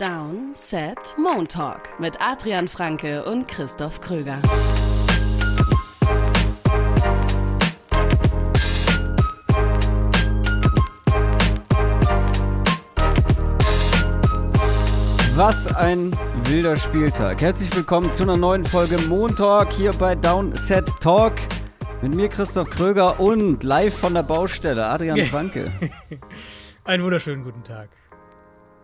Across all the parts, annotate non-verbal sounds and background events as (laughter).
Down, Set, Moon Talk mit Adrian Franke und Christoph Kröger. Was ein wilder Spieltag. Herzlich willkommen zu einer neuen Folge Moon Talk hier bei Downset Talk. Mit mir Christoph Kröger und live von der Baustelle Adrian (laughs) Franke. Einen wunderschönen guten Tag.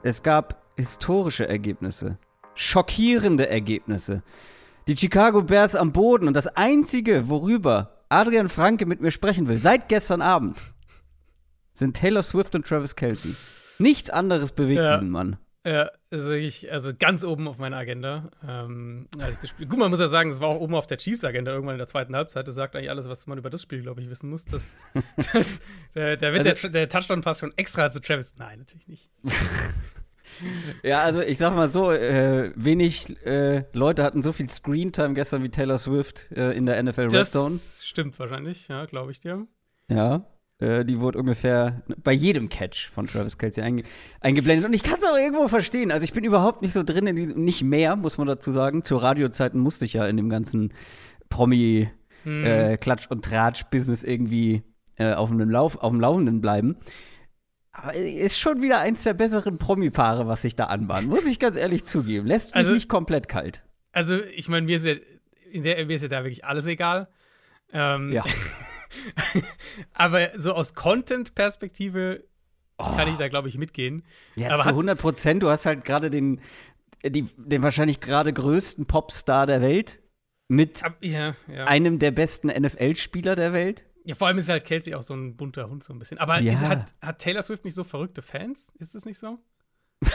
Es gab historische Ergebnisse, schockierende Ergebnisse. Die Chicago Bears am Boden und das Einzige, worüber Adrian Franke mit mir sprechen will, seit gestern Abend, sind Taylor Swift und Travis Kelsey. Nichts anderes bewegt ja. diesen Mann. Ja, also, ich, also ganz oben auf meiner Agenda. Ähm, also gut, man muss ja sagen, es war auch oben auf der Chiefs-Agenda irgendwann in der zweiten Halbzeit. Das sagt eigentlich alles, was man über das Spiel, glaube ich, wissen muss. Das, (laughs) das, der, der, also, der, der Touchdown-Pass schon extra zu Travis. Nein, natürlich nicht. (laughs) ja, also ich sag mal so, äh, wenig äh, Leute hatten so viel Screentime gestern wie Taylor Swift äh, in der NFL Red Zone. Das stimmt wahrscheinlich, ja, glaube ich dir. Ja. Äh, die wurde ungefähr bei jedem Catch von Travis Kelsey einge eingeblendet. Und ich kann es auch irgendwo verstehen. Also ich bin überhaupt nicht so drin in diesem, nicht mehr, muss man dazu sagen. Zu Radiozeiten musste ich ja in dem ganzen Promi hm. äh, und Tratsch-Business irgendwie äh, auf, dem Lauf, auf dem Laufenden bleiben. Aber ist schon wieder eins der besseren Promi-Paare, was sich da anbahnt. Muss ich ganz ehrlich zugeben. Lässt mich also, nicht komplett kalt. Also, ich meine, mir ist ja, in der, mir ist ja da wirklich alles egal. Ähm, ja. (laughs) aber so aus Content-Perspektive oh. kann ich da, glaube ich, mitgehen. Ja, aber zu 100 Prozent. Du hast halt gerade den, die, den wahrscheinlich gerade größten Popstar der Welt mit Ab, ja, ja. einem der besten NFL-Spieler der Welt. Ja, vor allem ist halt Kelsey auch so ein bunter Hund so ein bisschen. Aber ja. ist, hat, hat Taylor Swift nicht so verrückte Fans? Ist es nicht so? (laughs)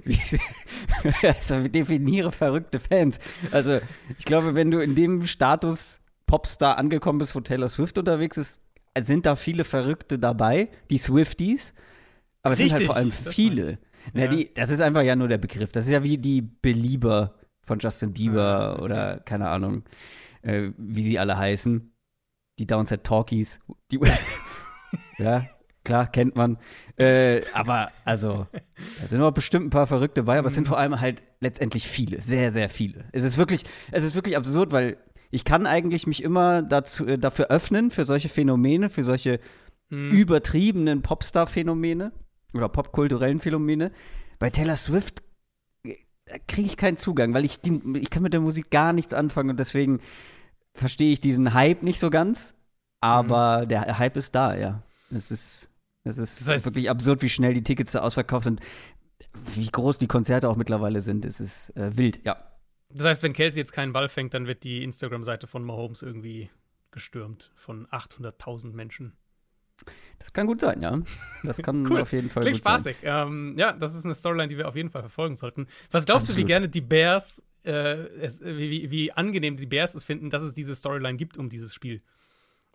(laughs) also, definiere verrückte Fans. Also, ich glaube, wenn du in dem Status Popstar angekommen bist, wo Taylor Swift unterwegs ist, sind da viele Verrückte dabei, die Swifties. Aber es sind halt vor allem viele. Ja. die, das ist einfach ja nur der Begriff. Das ist ja wie die Belieber von Justin Bieber ah, okay. oder keine Ahnung, äh, wie sie alle heißen. Die Downset Talkies. Die, (laughs) ja, klar, kennt man. Äh, aber also, da sind noch bestimmt ein paar Verrückte dabei, aber es sind mhm. vor allem halt letztendlich viele, sehr, sehr viele. Es ist wirklich, es ist wirklich absurd, weil ich kann eigentlich mich immer dazu, äh, dafür öffnen, für solche Phänomene, für solche hm. übertriebenen Popstar-Phänomene oder popkulturellen Phänomene. Bei Taylor Swift äh, kriege ich keinen Zugang, weil ich, die, ich kann mit der Musik gar nichts anfangen und deswegen verstehe ich diesen Hype nicht so ganz. Aber mhm. der Hype ist da, ja. Es ist, es ist das heißt, wirklich absurd, wie schnell die Tickets da ausverkauft sind. Wie groß die Konzerte auch mittlerweile sind. Es ist äh, wild, ja. Das heißt, wenn Kelsey jetzt keinen Ball fängt, dann wird die Instagram-Seite von Mahomes irgendwie gestürmt von 800.000 Menschen. Das kann gut sein, ja. Das kann (laughs) cool. auf jeden Fall Klingt gut spaßig. sein. Ähm, ja, das ist eine Storyline, die wir auf jeden Fall verfolgen sollten. Was glaubst Absolut. du, wie gerne die Bears, äh, es, wie, wie angenehm die Bears es finden, dass es diese Storyline gibt um dieses Spiel?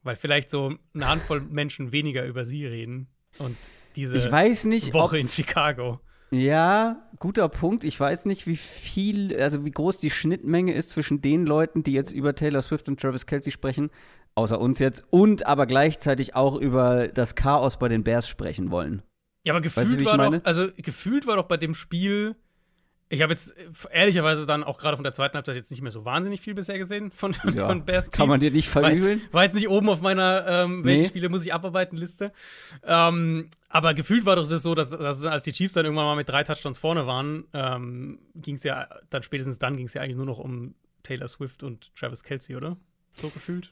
Weil vielleicht so eine Handvoll (laughs) Menschen weniger über sie reden und diese ich weiß nicht, Woche in Chicago. Ja, guter Punkt. Ich weiß nicht, wie viel, also wie groß die Schnittmenge ist zwischen den Leuten, die jetzt über Taylor Swift und Travis Kelsey sprechen, außer uns jetzt, und aber gleichzeitig auch über das Chaos bei den Bears sprechen wollen. Ja, aber gefühlt weißt du, war doch, also gefühlt war doch bei dem Spiel ich habe jetzt ehrlicherweise dann auch gerade von der zweiten Halbzeit jetzt nicht mehr so wahnsinnig viel bisher gesehen von, ja, von Bears Kann man dir nicht verübeln. War jetzt, war jetzt nicht oben auf meiner ähm, welche nee. Spiele muss ich abarbeiten Liste. Ähm, aber gefühlt war doch das so, dass, dass, als die Chiefs dann irgendwann mal mit drei Touchdowns vorne waren, ähm, ging es ja, dann spätestens dann ging es ja eigentlich nur noch um Taylor Swift und Travis Kelsey, oder? So gefühlt.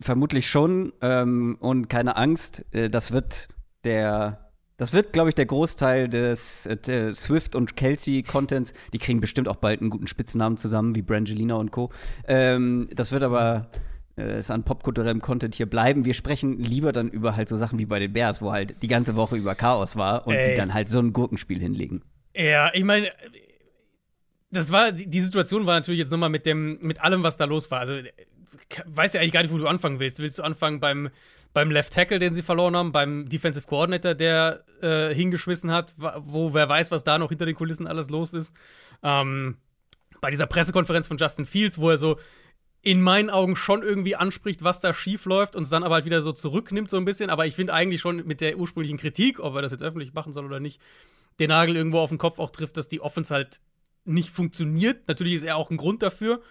Vermutlich schon. Ähm, und keine Angst, äh, das wird der das wird, glaube ich, der Großteil des äh, Swift und Kelsey-Contents. Die kriegen bestimmt auch bald einen guten Spitznamen zusammen, wie Brangelina und Co. Ähm, das wird aber äh, ist an popkulturellem Content hier bleiben. Wir sprechen lieber dann über halt so Sachen wie bei den Bears, wo halt die ganze Woche über Chaos war und Ey. die dann halt so ein Gurkenspiel hinlegen. Ja, ich meine, das war, die Situation war natürlich jetzt nochmal mit dem, mit allem, was da los war. Also, weiß ja eigentlich gar nicht, wo du anfangen willst. Willst du anfangen beim beim Left Tackle, den sie verloren haben, beim Defensive Coordinator, der äh, hingeschmissen hat, wo wer weiß, was da noch hinter den Kulissen alles los ist. Ähm, bei dieser Pressekonferenz von Justin Fields, wo er so in meinen Augen schon irgendwie anspricht, was da schief läuft und es dann aber halt wieder so zurücknimmt, so ein bisschen. Aber ich finde eigentlich schon mit der ursprünglichen Kritik, ob er das jetzt öffentlich machen soll oder nicht, den Nagel irgendwo auf den Kopf auch trifft, dass die Offense halt nicht funktioniert. Natürlich ist er auch ein Grund dafür.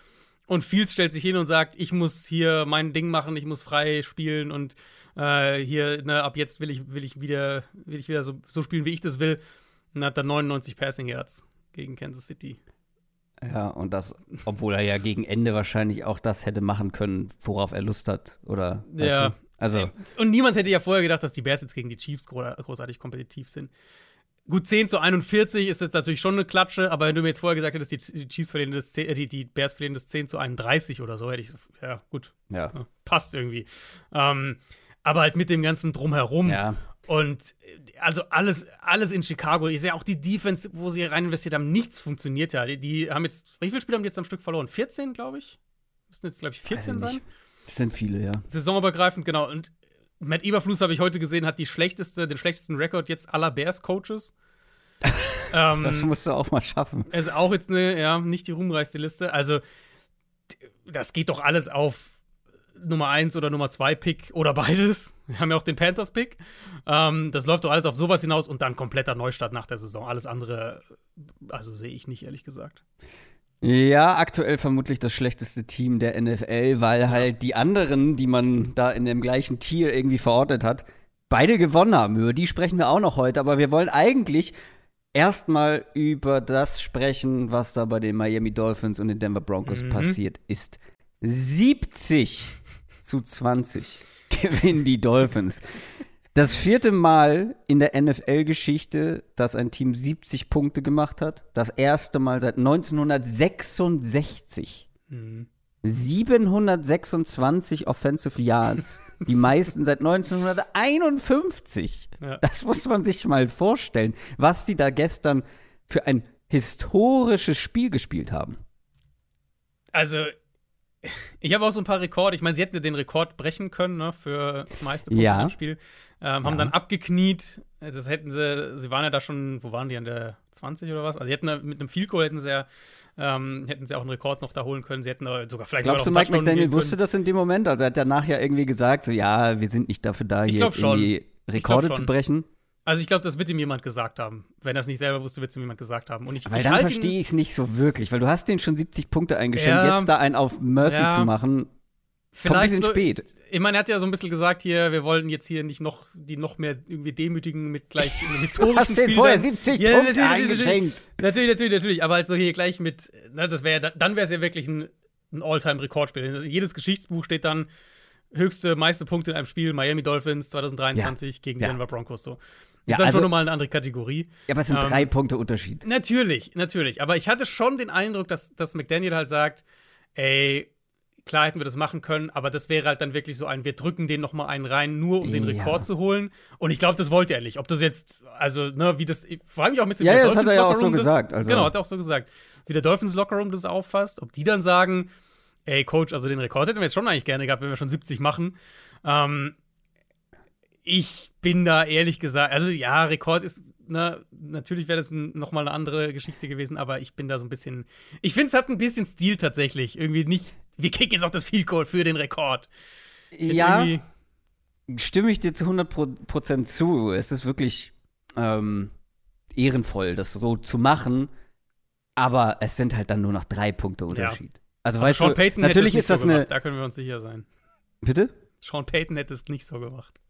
Und Fields stellt sich hin und sagt, ich muss hier mein Ding machen, ich muss frei spielen und äh, hier, ne, ab jetzt will ich, will ich wieder, will ich wieder so, so spielen, wie ich das will. Und hat dann 99 Passing Yards gegen Kansas City. Ja, und das, obwohl er ja gegen Ende wahrscheinlich auch das hätte machen können, worauf er Lust hat, oder? Ja. Du? Also. Und niemand hätte ja vorher gedacht, dass die Bears jetzt gegen die Chiefs großartig kompetitiv sind. Gut, 10 zu 41 ist jetzt natürlich schon eine Klatsche, aber wenn du mir jetzt vorher gesagt hättest, die Chiefs verlieren das 10, äh, die, die Bears verlieren das 10 zu 31 oder so, hätte ich, ja, gut. Ja. passt irgendwie. Ähm, aber halt mit dem ganzen Drumherum. Ja. Und also alles, alles in Chicago. Ich sehe auch die Defense, wo sie rein investiert haben, nichts funktioniert ja. Die, die haben jetzt, wie viele Spiele haben die jetzt am Stück verloren? 14, glaube ich? Müssen jetzt, glaube ich, 14 sein. Das sind viele, ja. Saisonübergreifend, genau. Und Matt Eberfluss, habe ich heute gesehen, hat die schlechteste, den schlechtesten Rekord jetzt aller Bears-Coaches. (laughs) ähm, das musst du auch mal schaffen. Ist auch jetzt eine, ja, nicht die ruhmreichste Liste. Also, das geht doch alles auf Nummer 1 oder Nummer 2 Pick oder beides. Wir haben ja auch den Panthers Pick. Ähm, das läuft doch alles auf sowas hinaus und dann kompletter Neustart nach der Saison. Alles andere, also sehe ich nicht, ehrlich gesagt. Ja, aktuell vermutlich das schlechteste Team der NFL, weil halt die anderen, die man da in dem gleichen Tier irgendwie verortet hat, beide gewonnen haben. Über die sprechen wir auch noch heute, aber wir wollen eigentlich erstmal über das sprechen, was da bei den Miami Dolphins und den Denver Broncos mhm. passiert ist. 70 zu 20 (laughs) gewinnen die Dolphins. Das vierte Mal in der NFL-Geschichte, dass ein Team 70 Punkte gemacht hat. Das erste Mal seit 1966. Mhm. 726 Offensive Yards. (laughs) Die meisten seit 1951. Ja. Das muss man sich mal vorstellen, was die da gestern für ein historisches Spiel gespielt haben. Also, ich habe auch so ein paar Rekorde. Ich meine, sie hätten den Rekord brechen können ne, für meiste Punkte ja. im Spiel. Ähm, haben ja. dann abgekniet. Das hätten sie, sie waren ja da schon, wo waren die an der 20 oder was? Also, sie hätten mit einem Field Goal hätten sie ja, ähm, hätten sie auch einen Rekord noch da holen können. Sie hätten sogar vielleicht Glaubst sogar du, Mike McDaniel wusste das in dem Moment? Also, er hat danach ja irgendwie gesagt, so, ja, wir sind nicht dafür da, hier irgendwie Rekorde zu brechen. Also ich glaube, das wird ihm jemand gesagt haben. Wenn er es nicht selber wusste, wird es ihm jemand gesagt haben. Und ich, weil ich dann verstehe ich es nicht so wirklich, weil du hast den schon 70 Punkte eingeschenkt, ja, jetzt da einen auf Mercy ja, zu machen, vielleicht ein bisschen so, spät. Ich meine, er hat ja so ein bisschen gesagt hier, wir wollen jetzt hier nicht noch die noch mehr irgendwie demütigen mit gleich einem (laughs) historischen du hast den vorher 70 ja, Punkte natürlich, eingeschenkt. Natürlich, natürlich, natürlich, aber halt so hier gleich mit, na, das wäre dann wäre es ja wirklich ein, ein All-Time-Rekordspiel. Jedes Geschichtsbuch steht dann höchste, meiste Punkte in einem Spiel, Miami Dolphins 2023 ja. gegen die Denver Broncos so. Ist ja, dann also, schon nochmal eine andere Kategorie. Ja, aber es sind ähm, drei Punkte Unterschied. Natürlich, natürlich. Aber ich hatte schon den Eindruck, dass, dass McDaniel halt sagt, ey, klar hätten wir das machen können, aber das wäre halt dann wirklich so ein, wir drücken den noch mal einen rein, nur um den Rekord zu holen. Und ich glaube, das wollte er nicht. Ob das jetzt, also, ne, wie das, ich frage mich auch ein bisschen, ja, wie der ja, das hat er ja auch so das, gesagt. Also. Genau, hat er auch so gesagt. Wie der Dolphins Lockerroom das auffasst, ob die dann sagen, ey, Coach, also den Rekord hätten wir jetzt schon eigentlich gerne gehabt, wenn wir schon 70 machen. Ähm, ich bin da ehrlich gesagt, also ja, Rekord ist, ne, natürlich wäre das nochmal eine andere Geschichte gewesen, aber ich bin da so ein bisschen, ich finde, es hat ein bisschen Stil tatsächlich. Irgendwie nicht, wir kicken jetzt auch das Field Goal für den Rekord. Ja, stimme ich dir zu 100% zu. Es ist wirklich ähm, ehrenvoll, das so zu machen, aber es sind halt dann nur noch drei Punkte Unterschied. Ja. Also, also weißt Sean du, Payton natürlich ist das so eine. Da können wir uns sicher sein. Bitte? Sean Payton hätte es nicht so gemacht.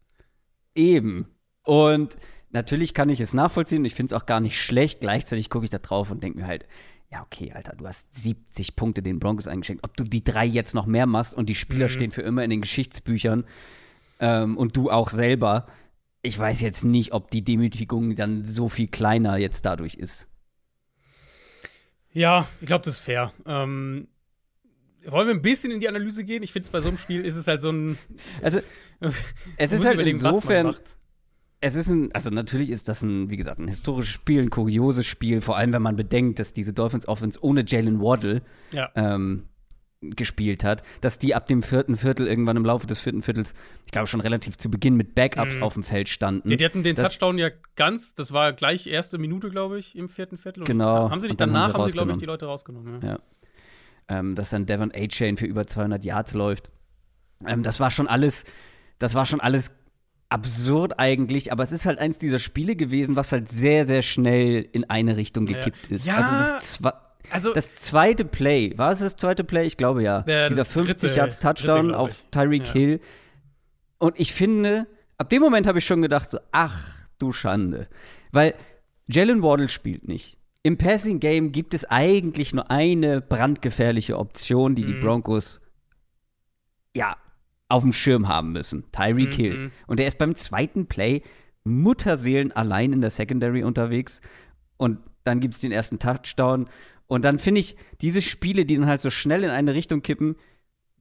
Eben. Und natürlich kann ich es nachvollziehen und ich finde es auch gar nicht schlecht. Gleichzeitig gucke ich da drauf und denke mir halt, ja, okay, Alter, du hast 70 Punkte den Broncos eingeschenkt. Ob du die drei jetzt noch mehr machst und die Spieler mhm. stehen für immer in den Geschichtsbüchern ähm, und du auch selber, ich weiß jetzt nicht, ob die Demütigung dann so viel kleiner jetzt dadurch ist. Ja, ich glaube, das ist fair. Ähm, wollen wir ein bisschen in die Analyse gehen? Ich finde, bei so einem Spiel ist es halt so ein. Also, (laughs) es ist halt insofern. Es ist ein, also natürlich ist das ein, wie gesagt, ein historisches Spiel, ein kurioses Spiel, vor allem wenn man bedenkt, dass diese Dolphins Offense ohne Jalen Waddle ja. ähm, gespielt hat, dass die ab dem vierten Viertel irgendwann im Laufe des vierten Viertels, ich glaube schon relativ zu Beginn mit Backups mhm. auf dem Feld standen. Ja, die hatten den das, Touchdown ja ganz, das war gleich erste Minute, glaube ich, im vierten Viertel. genau. Haben sie nicht danach, haben sie, glaube ich, die Leute rausgenommen. Ja. ja ähm, dass dann Devon A-Chain für über 200 Yards läuft. Ähm, das war schon alles, das war schon alles absurd eigentlich, aber es ist halt eins dieser Spiele gewesen, was halt sehr, sehr schnell in eine Richtung gekippt Ja. ist. Ja, also das, zwe also- das zweite Play, war es das zweite Play? Ich glaube ja. Ja, Dieser das 50 dritte- Yards Touchdown auf. Tyreek Ja. Hill. Und ich finde, ab dem Moment habe ich schon gedacht, so, ach du Schande. Weil Jalen Waddle spielt nicht. Im Passing Game gibt es eigentlich nur eine brandgefährliche Option, die die Mhm. Broncos ja auf dem Schirm haben müssen. Tyreek Mhm. Hill. Und er ist beim zweiten Play Mutterseelen allein in der Secondary unterwegs. Und dann gibt es den ersten Touchdown. Und dann finde ich, diese Spiele, die dann halt so schnell in eine Richtung kippen,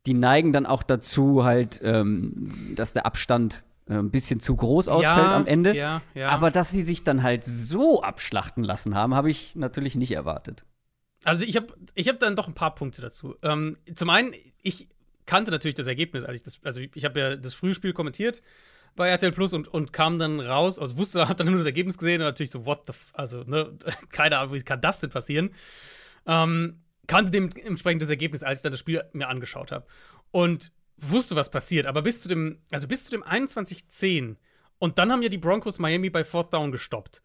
die neigen dann auch dazu, halt, ähm, dass der Abstand ein bisschen zu groß ausfällt am Ende. Ja, ja. Aber dass sie sich dann halt so abschlachten lassen haben, habe ich natürlich nicht erwartet. Also ich habe ich hab dann doch ein paar Punkte dazu. Ähm, zum einen, ich kannte natürlich das Ergebnis, als ich das, also ich habe ja das Frühspiel kommentiert bei RTL Plus und, und kam dann raus, also wusste, habe dann nur das Ergebnis gesehen und natürlich so, what the, f also, ne, (laughs) keine Ahnung, wie kann das denn passieren? Ähm, kannte dementsprechend das Ergebnis, als ich dann das Spiel mir angeschaut habe. Und wusste, was passiert, aber bis zu dem, also bis zu dem 21-10 und dann haben ja die Broncos Miami bei Fourth Down gestoppt.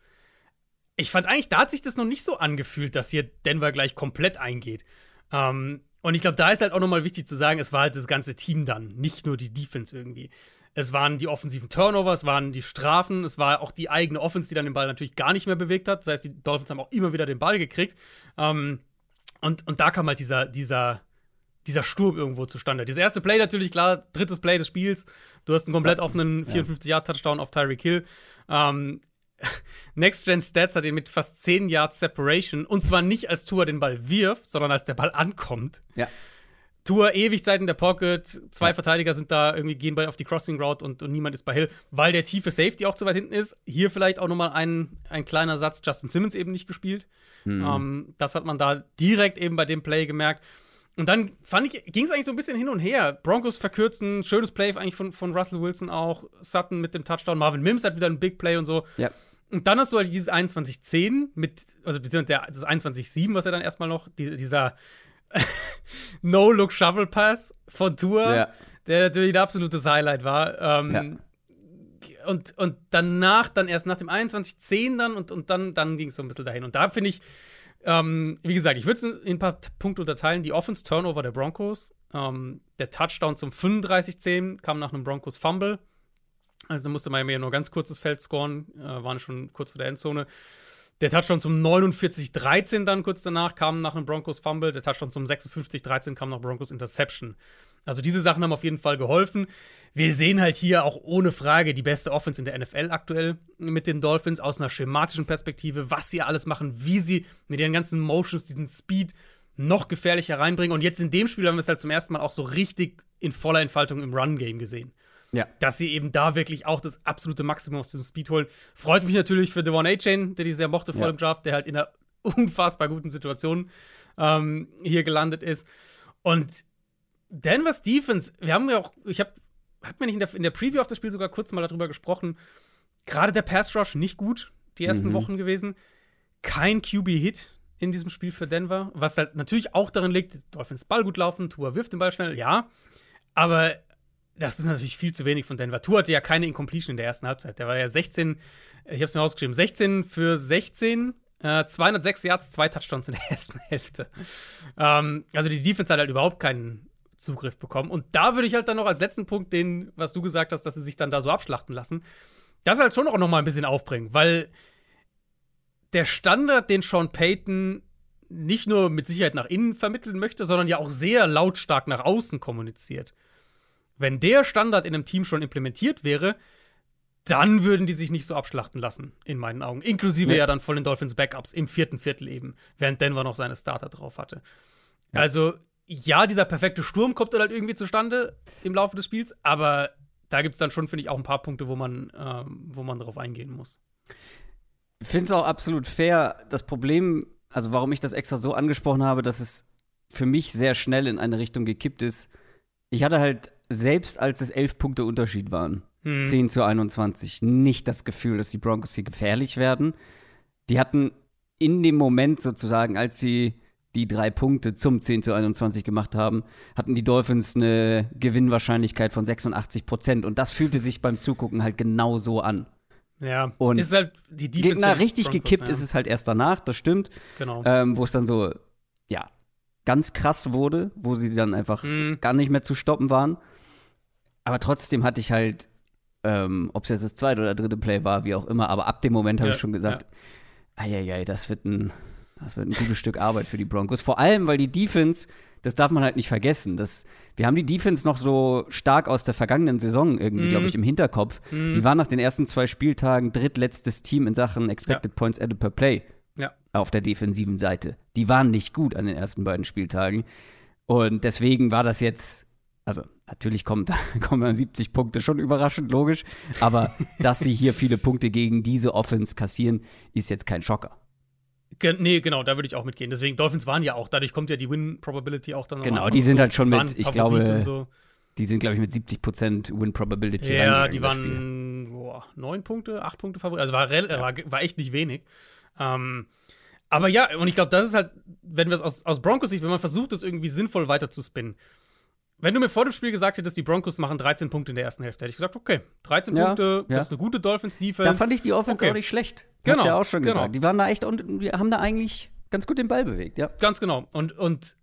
Ich fand eigentlich, da hat sich das noch nicht so angefühlt, dass hier Denver gleich komplett eingeht. Ähm, und ich glaube, da ist halt auch nochmal wichtig zu sagen, es war halt das ganze Team dann, nicht nur die Defense irgendwie. Es waren die offensiven Turnover, es waren die Strafen, es war auch die eigene Offense, die dann den Ball natürlich gar nicht mehr bewegt hat. Das heißt, die Dolphins haben auch immer wieder den Ball gekriegt. Ähm, und, und da kam halt dieser, dieser, dieser Sturm irgendwo zustande. Das erste Play natürlich, klar, drittes Play des Spiels. Du hast einen komplett offenen 54-Yard-Touchdown auf Tyreek Hill. Ähm, (laughs) Next Gen Stats hat ihn mit fast 10 Yards Separation und zwar nicht als Tour den Ball wirft, sondern als der Ball ankommt. Ja. Tour ewig Zeit in der Pocket, zwei Verteidiger sind da irgendwie gehen bei auf die Crossing Route und, und niemand ist bei Hill, weil der tiefe Safety auch zu weit hinten ist. Hier vielleicht auch nochmal ein, ein kleiner Satz, Justin Simmons eben nicht gespielt. Ähm, das hat man da direkt eben bei dem Play gemerkt. Und dann fand ich, ging es eigentlich so ein bisschen hin und her. Broncos verkürzen, schönes Play eigentlich von, von Russell Wilson auch, Sutton mit dem Touchdown, Marvin Mims hat wieder ein Big Play und so. Ja. Und dann hast du halt dieses 21-10 mit, also beziehungsweise das 21-7, was er dann erstmal noch, die, dieser (laughs) No-Look-Shovel-Pass von Tour, Ja. der natürlich ein absolutes Highlight war. Ähm, und, und danach, dann erst nach dem 21-10 dann und, und dann, dann ging es so ein bisschen dahin. Und da finde ich, ähm, wie gesagt, ich würde es in ein paar Punkte unterteilen. Die Offense-Turnover der Broncos, ähm, der Touchdown zum 35-10 kam nach einem Broncos-Fumble. Also musste Miami ja nur ganz kurzes Feld scoren, äh, waren schon kurz vor der Endzone. Der Touchdown zum 49-13 dann kurz danach kam nach einem Broncos Fumble. Der Touchdown zum 56-13 kam nach Broncos Interception. Also diese Sachen haben auf jeden Fall geholfen. Wir sehen halt hier auch ohne Frage die beste Offense in der NFL aktuell mit den Dolphins aus einer schematischen Perspektive, was sie alles machen, wie sie mit ihren ganzen Motions diesen Speed noch gefährlicher reinbringen. Und jetzt in dem Spiel haben wir es halt zum ersten Mal auch so richtig in voller Entfaltung im Run-Game gesehen Ja. dass sie eben da wirklich auch das absolute Maximum aus diesem Speed holen. Freut mich natürlich für Devon A-Chain, der die sehr mochte vor Ja. dem Draft, der halt in einer (laughs) unfassbar guten Situation ähm, hier gelandet ist. Und Denver's Defense, wir haben ja auch, ich habe, hat mir nicht in der, in der Preview auf das Spiel sogar kurz mal darüber gesprochen, gerade der Pass Rush nicht gut die ersten Mhm. Wochen gewesen. Kein QB-Hit in diesem Spiel für Denver, was halt natürlich auch darin liegt, Dolphins Ball gut laufen, Tua wirft den Ball schnell, ja, aber das ist natürlich viel zu wenig von Denver. Tua hatte ja keine Incompletion in der ersten Halbzeit. Der war ja 16, ich habe es mir rausgeschrieben, 16 für 16, äh, 206 Yards, zwei Touchdowns in der (laughs) ersten Hälfte. Ähm, also die Defense hat halt überhaupt keinen Zugriff bekommen. Und da würde ich halt dann noch als letzten Punkt den, was du gesagt hast, dass sie sich dann da so abschlachten lassen, das halt schon auch noch mal ein bisschen aufbringen, weil der Standard, den Sean Payton nicht nur mit Sicherheit nach innen vermitteln möchte, sondern ja auch sehr lautstark nach außen kommuniziert. Wenn der Standard in einem Team schon implementiert wäre, dann würden die sich nicht so abschlachten lassen, in meinen Augen. Inklusive Nee. ja dann von den Dolphins Backups im vierten Viertel eben, während Denver noch seine Starter drauf hatte. Also, ja, dieser perfekte Sturm kommt dann halt irgendwie zustande im Laufe des Spiels, aber da gibt es dann schon, finde ich, auch ein paar Punkte, wo man, ähm, wo man darauf eingehen muss. Ich finde es auch absolut fair. Das Problem, also warum ich das extra so angesprochen habe, dass es für mich sehr schnell in eine Richtung gekippt ist. Ich hatte halt, selbst als es elf Punkte Unterschied waren, Hm. 10 zu 21, nicht das Gefühl, dass die Broncos hier gefährlich werden. Die hatten in dem Moment sozusagen, als sie die drei Punkte zum 10 zu 21 gemacht haben, hatten die Dolphins eine Gewinnwahrscheinlichkeit von 86 Prozent. Und das fühlte sich beim Zugucken halt genau so an. Ja, Und ist halt die Defense Gegner richtig Broncos, gekippt ja. ist es halt erst danach, das stimmt. Genau. Ähm, wo es dann so, ja, ganz krass wurde, wo sie dann einfach Mhm. gar nicht mehr zu stoppen waren. Aber trotzdem hatte ich halt, ähm, ob es jetzt das zweite oder dritte Play war, wie auch immer, aber ab dem Moment habe Ja, ich schon gesagt, eieiei, das wird ein, das wird ein gutes Stück Arbeit für die Broncos. Vor allem, weil die Defense, das darf man halt nicht vergessen. Das, wir haben die Defense noch so stark aus der vergangenen Saison irgendwie, Mhm. glaube ich, im Hinterkopf. Die waren nach den ersten zwei Spieltagen drittletztes Team in Sachen Expected Points Added per Play Ja. auf der defensiven Seite. Die waren nicht gut an den ersten beiden Spieltagen. Und deswegen war das jetzt, also natürlich kommt, (laughs) kommen dann 70 Punkte schon überraschend, logisch. Aber (laughs) dass sie hier viele Punkte gegen diese Offense kassieren, ist jetzt kein Schocker. Ge nee, genau, da würde ich auch mitgehen. Deswegen, Dolphins waren ja auch, dadurch kommt ja die Win-Probability auch dann Genau, die sind so, halt schon mit, ich Favorit glaube, so. Die sind, glaube ich, mit 70% Win Probability Ja, die waren boah, neun Punkte, acht Punkte Favorit. Also war, rel- war, war echt nicht wenig. Ähm, aber ja, und ich glaube, das ist halt, wenn wir es aus, aus Broncos Sicht, wenn man versucht, das irgendwie sinnvoll weiter zu spinnen. Wenn du mir vor dem Spiel gesagt hättest, die Broncos machen 13 Punkte in der ersten Hälfte, hätte ich gesagt, okay, 13 Ja, Punkte, ja. das ist eine gute Dolphins-Defense. Da fand ich die Offense Okay. auch nicht schlecht. Genau, Hast du ja auch schon genau. gesagt. Die waren da echt und wir haben da eigentlich ganz gut den Ball bewegt, ja. Ganz genau. Und, und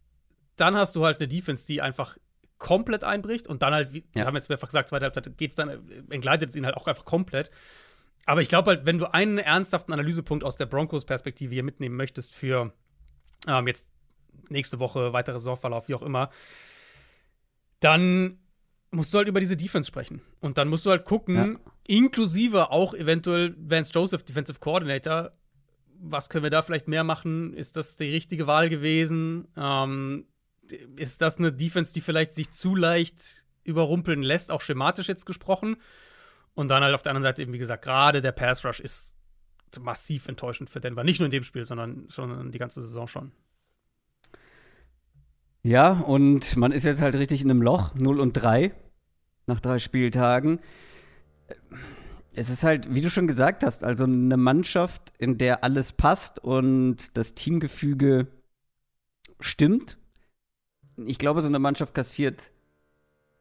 dann hast du halt eine Defense, die einfach komplett einbricht und dann halt, wir Ja. haben jetzt mehrfach gesagt, zweite Halbzeit geht's dann, äh, entgleitet es ihn halt auch einfach komplett. Aber ich glaube halt, wenn du einen ernsthaften Analysepunkt aus der Broncos-Perspektive hier mitnehmen möchtest für ähm, jetzt nächste Woche, weiterer Saisonverlauf, wie auch immer, dann musst du halt über diese Defense sprechen. Und dann musst du halt gucken, Ja. inklusive auch eventuell Vance Joseph, Defensive Coordinator, was können wir da vielleicht mehr machen? Ist das die richtige Wahl gewesen? Ähm, ist das eine Defense, die vielleicht sich zu leicht überrumpeln lässt, auch schematisch jetzt gesprochen? Und dann halt auf der anderen Seite eben, wie gesagt, gerade der Pass Rush ist massiv enttäuschend für Denver. Nicht nur in dem Spiel, sondern schon die ganze Saison schon. Ja, und man ist jetzt halt richtig in einem Loch, 0 und 3 nach drei Spieltagen. Es ist halt, wie du schon gesagt hast, also eine Mannschaft, in der alles passt und das Teamgefüge stimmt. Ich glaube, so eine Mannschaft kassiert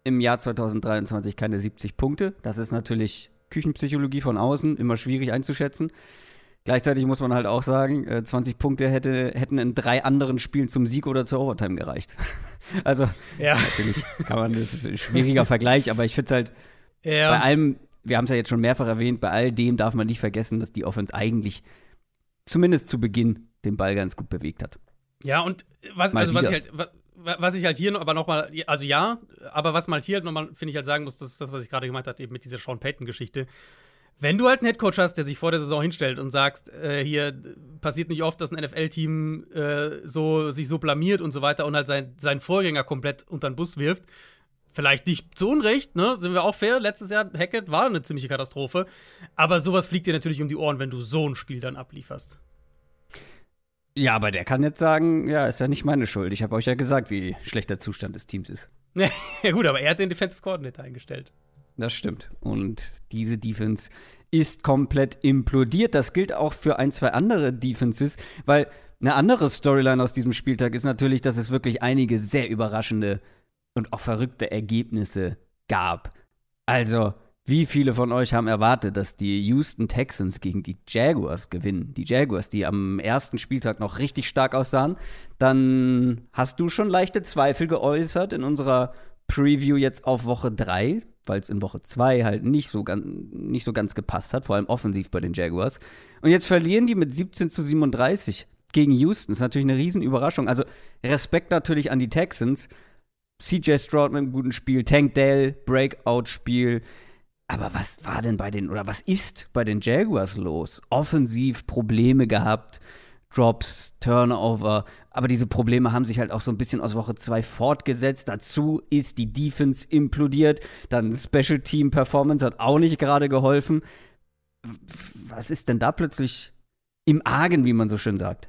im Jahr 2023 keine 70 Punkte. Das ist natürlich Küchenpsychologie von außen, immer schwierig einzuschätzen. Gleichzeitig muss man halt auch sagen, äh, 20 Punkte hätte, hätten in drei anderen Spielen zum Sieg oder zur Overtime gereicht. (laughs) also, Ja. natürlich kann man, das ist ein schwieriger Vergleich, aber ich finde es halt bei Ja, allem, wir haben es ja jetzt schon mehrfach erwähnt, bei all dem darf man nicht vergessen, dass die Offense eigentlich zumindest zu Beginn den Ball ganz gut bewegt hat. ja und was, Mal also, was, ich halt, wa- was ich halt hier noch, aber nochmal, also ja, aber was man halt hier halt nochmal, finde ich halt sagen muss, das ist das, was ich gerade gemeint habe, eben mit dieser Sean Payton-Geschichte. Wenn du halt einen Headcoach hast, der sich vor der Saison hinstellt und sagst, äh, hier passiert nicht oft, dass ein NFL-Team äh, so, sich so blamiert und so weiter und halt sein, seinen Vorgänger komplett unter den Bus wirft, vielleicht nicht zu Unrecht, ne? Sind wir auch fair? Letztes Jahr Hackett war eine ziemliche Katastrophe. Aber sowas fliegt dir natürlich um die Ohren, wenn du so ein Spiel dann ablieferst. Ja, aber der kann jetzt sagen, ja, ist ja nicht meine Schuld. Ich habe euch ja gesagt, wie schlecht der Zustand des Teams ist. (laughs) ja, gut, aber er hat den Defensive Coordinator eingestellt. Das stimmt. Und diese Defense ist komplett implodiert. Das gilt auch für ein, zwei andere Defenses, weil eine andere Storyline aus diesem Spieltag ist natürlich, dass es wirklich einige sehr überraschende und auch verrückte Ergebnisse gab. Also, wie viele von euch haben erwartet, dass die Houston Texans gegen die Jaguars gewinnen? Die Jaguars, die am ersten Spieltag noch richtig stark aussahen. Dann hast du schon leichte Zweifel geäußert in unserer Preview jetzt auf Woche 3, weil es in Woche 2 halt nicht so, ganz, nicht so ganz gepasst hat, vor allem offensiv bei den Jaguars. Und jetzt verlieren die mit 17 zu 37 gegen Houston. Das ist natürlich eine Riesenüberraschung. Also Respekt natürlich an die Texans. CJ Stroud mit einem guten Spiel, Tank Dell, Breakout-Spiel. Aber was war denn bei den, oder was ist bei den Jaguars los? Offensiv Probleme gehabt, Drops, Turnover. Aber diese Probleme haben sich halt auch so ein bisschen aus Woche 2 fortgesetzt. Dazu ist die Defense implodiert. Dann Special Team Performance hat auch nicht gerade geholfen. Was ist denn da plötzlich im Argen, wie man so schön sagt?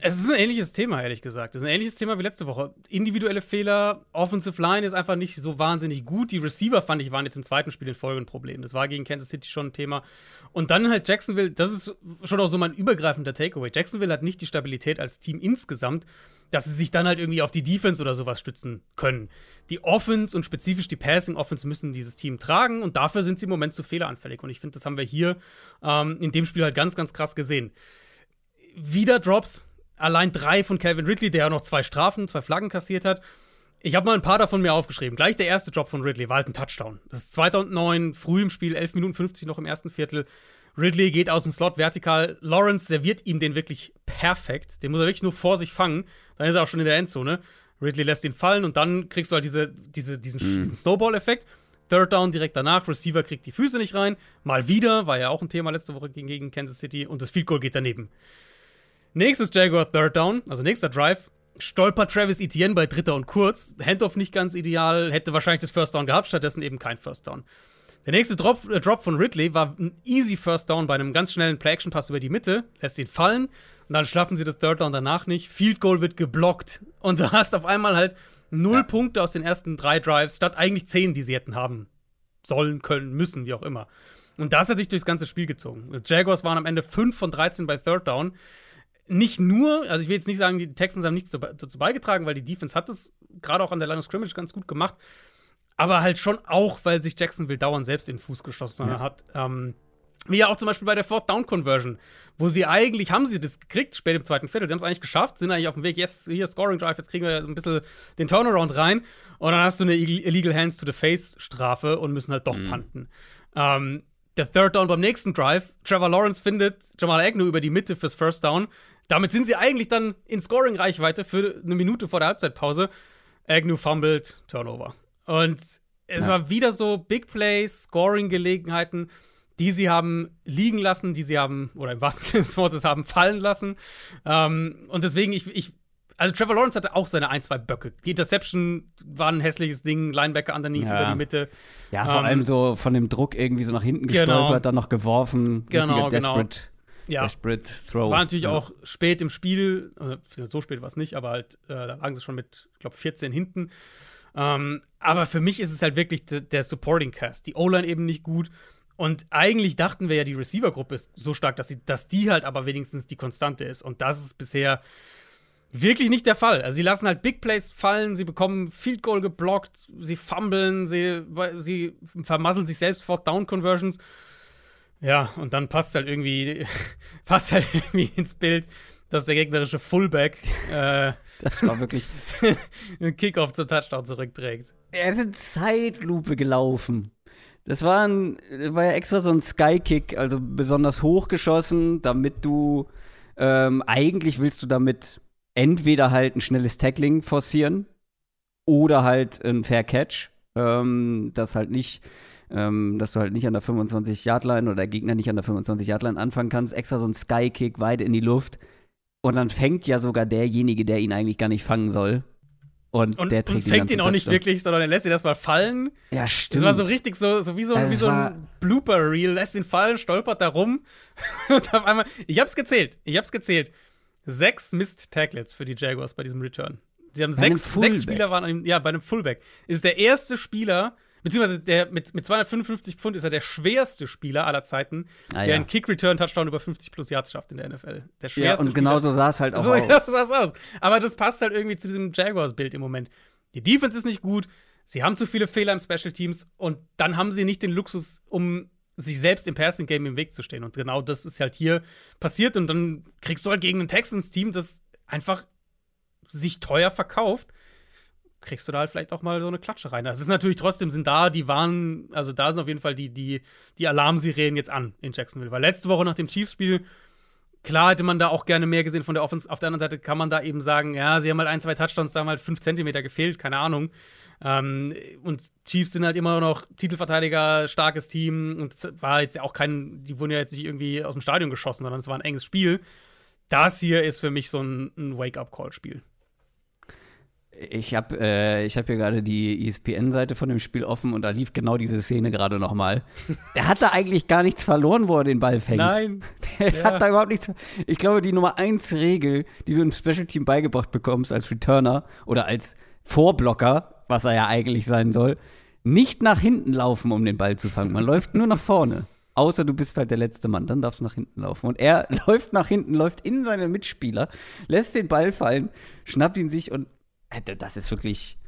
Es ist ein ähnliches Thema, ehrlich gesagt. Es ist ein ähnliches Thema wie letzte Woche. Individuelle Fehler, Offensive Line ist einfach nicht so wahnsinnig gut. Die Receiver, fand ich, waren jetzt im zweiten Spiel in Folge ein Problem. Das war gegen Kansas City schon ein Thema. Und dann halt Jacksonville, das ist schon auch so mein übergreifender Takeaway. Jacksonville hat nicht die Stabilität als Team insgesamt, dass sie sich dann halt irgendwie auf die Defense oder sowas stützen können. Die Offense und spezifisch die Passing Offense müssen dieses Team tragen und dafür sind sie im Moment zu fehleranfällig. Und ich finde, das haben wir hier ähm, in dem Spiel halt ganz, ganz krass gesehen. Wieder Drops, allein drei von Calvin Ridley, der ja noch zwei Strafen, zwei Flaggen kassiert hat. Ich habe mal ein paar davon mir aufgeschrieben. Gleich der erste Drop von Ridley war halt ein Touchdown. Das ist 2009, früh im Spiel, 11 Minuten 50 noch im ersten Viertel. Ridley geht aus dem Slot vertikal. Lawrence serviert ihm den wirklich perfekt. Den muss er wirklich nur vor sich fangen. Dann ist er auch schon in der Endzone. Ridley lässt ihn fallen und dann kriegst du halt diese, diese, diesen, mhm. diesen Snowball-Effekt. Third Down direkt danach. Receiver kriegt die Füße nicht rein. Mal wieder, war ja auch ein Thema letzte Woche gegen, gegen Kansas City. Und das Field Goal geht daneben. Nächstes Jaguar Third Down, also nächster Drive. Stolpert Travis Etienne bei Dritter und Kurz. Handoff nicht ganz ideal, hätte wahrscheinlich das First Down gehabt, stattdessen eben kein First Down. Der nächste Drop, äh, Drop von Ridley war ein easy First Down bei einem ganz schnellen Play-Action-Pass über die Mitte, lässt ihn fallen und dann schlafen sie das Third Down danach nicht. Field Goal wird geblockt und (laughs) du hast auf einmal halt null ja. Punkte aus den ersten drei Drives, statt eigentlich zehn, die sie hätten haben sollen, können, müssen, wie auch immer. Und das hat sich durchs ganze Spiel gezogen. Die Jaguars waren am Ende 5 von 13 bei Third Down nicht nur, also ich will jetzt nicht sagen, die Texans haben nichts dazu beigetragen, weil die Defense hat es gerade auch an der Line of Scrimmage ganz gut gemacht. Aber halt schon auch, weil sich Jacksonville dauernd selbst in den Fuß geschossen ja. hat. Ähm, wie ja auch zum Beispiel bei der Fourth Down Conversion, wo sie eigentlich, haben sie das gekriegt, spät im zweiten Viertel, sie haben es eigentlich geschafft, sind eigentlich auf dem Weg, yes, hier Scoring Drive, jetzt kriegen wir ein bisschen den Turnaround rein und dann hast du eine Illegal Hands to the Face Strafe und müssen halt doch mhm. punten. Ähm, der Third Down beim nächsten Drive, Trevor Lawrence findet Jamal Agnew über die Mitte fürs First Down, damit sind sie eigentlich dann in Scoring-Reichweite für eine Minute vor der Halbzeitpause. Agnew fumbled, Turnover. Und es ja. war wieder so Big Plays, Scoring-Gelegenheiten, die sie haben liegen lassen, die sie haben, oder im wahrsten (laughs) Sinne des Wortes haben fallen lassen. Ähm, und deswegen, ich, ich, also Trevor Lawrence hatte auch seine ein, zwei Böcke. Die Interception war ein hässliches Ding, Linebacker underneath ja. über die Mitte. Ja, vor ähm, allem so von dem Druck irgendwie so nach hinten genau. gestolpert, genau. dann noch geworfen. Genau, genau ja. Desperate Throw. War natürlich ja. auch spät im Spiel, äh, so spät war es nicht, aber halt, äh, da lagen sie schon mit, ich glaube, 14 hinten. Ähm, aber für mich ist es halt wirklich der Supporting Cast. Die O-Line eben nicht gut. Und eigentlich dachten wir ja, die Receiver-Gruppe ist so stark, dass, sie, dass die halt aber wenigstens die Konstante ist. Und das ist bisher wirklich nicht der Fall. Also sie lassen halt Big Plays fallen, sie bekommen Field Goal geblockt, sie fummeln, sie, sie vermasseln sich selbst vor Down Conversions. Ja, und dann passt halt irgendwie, (laughs) passt halt irgendwie ins Bild, dass der gegnerische Fullback äh, das war wirklich (laughs) einen Kickoff zum Touchdown zurückträgt. Er ist in Zeitlupe gelaufen. Das war, ein, war ja extra so ein Skykick, also besonders hochgeschossen, damit du ähm, eigentlich willst du damit entweder halt ein schnelles Tackling forcieren oder halt ein Fair Catch, ähm, das halt nicht ähm, dass du halt nicht an der 25-Yard-Line oder der Gegner nicht an der 25-Yard-Line anfangen kannst. Extra so ein Sky-Kick weit in die Luft. Und dann fängt ja sogar derjenige, der ihn eigentlich gar nicht fangen soll. Und, und, der trägt und fängt ihn auch nicht wirklich, sondern er lässt ihn erstmal fallen. Ja, stimmt. Das war so richtig so, so wie so, also wie so ein Blooper-Reel. Lässt ihn fallen, stolpert da rum. (laughs) und auf einmal, ich hab's gezählt. Ich hab's gezählt. Sechs Mist-Tacklets für die Jaguars bei diesem Return. Sie haben sechs, sechs Spieler waren an ihm, ja, bei einem Fullback. Ist der erste Spieler, beziehungsweise der mit, mit 255 Pfund ist er der schwerste Spieler aller Zeiten, ah, der ja. einen Kick-Return-Touchdown über 50 plus Yards schafft in der NFL. Der schwerste ja, und genau so sah es halt auch so, aus. Genau so sah es aus. Aber das passt halt irgendwie zu diesem Jaguars-Bild im Moment. Die Defense ist nicht gut, sie haben zu viele Fehler im Special Teams und dann haben sie nicht den Luxus, um sich selbst im Passing Game im Weg zu stehen. Und genau das ist halt hier passiert. Und dann kriegst du halt gegen ein Texans-Team, das einfach sich teuer verkauft kriegst du da halt vielleicht auch mal so eine Klatsche rein. Das ist natürlich trotzdem, sind da, die waren, also da sind auf jeden Fall die, die, die Alarmsirenen jetzt an in Jacksonville. Weil letzte Woche nach dem Chiefs-Spiel, klar hätte man da auch gerne mehr gesehen von der Offense. Auf der anderen Seite kann man da eben sagen, ja, sie haben halt ein, zwei Touchdowns, da haben halt fünf Zentimeter gefehlt, keine Ahnung. Ähm, und Chiefs sind halt immer noch Titelverteidiger, starkes Team und war jetzt ja auch kein, die wurden ja jetzt nicht irgendwie aus dem Stadion geschossen, sondern es war ein enges Spiel. Das hier ist für mich so ein, ein Wake-up-Call-Spiel. Ich habe äh, hab hier gerade die ESPN-Seite von dem Spiel offen und da lief genau diese Szene gerade nochmal. Der hat da eigentlich gar nichts verloren, wo er den Ball fängt. Nein. (laughs) Der Ja. hat da überhaupt nichts. Ich glaube, die Nummer eins Regel, die du im Special Team beigebracht bekommst als Returner oder als Vorblocker, was er ja eigentlich sein soll, nicht nach hinten laufen, um den Ball zu fangen. Man läuft nur nach vorne. Außer du bist halt der letzte Mann, dann darfst du nach hinten laufen. Und er (laughs) läuft nach hinten, läuft in seine Mitspieler, lässt den Ball fallen, schnappt ihn sich und das ist wirklich.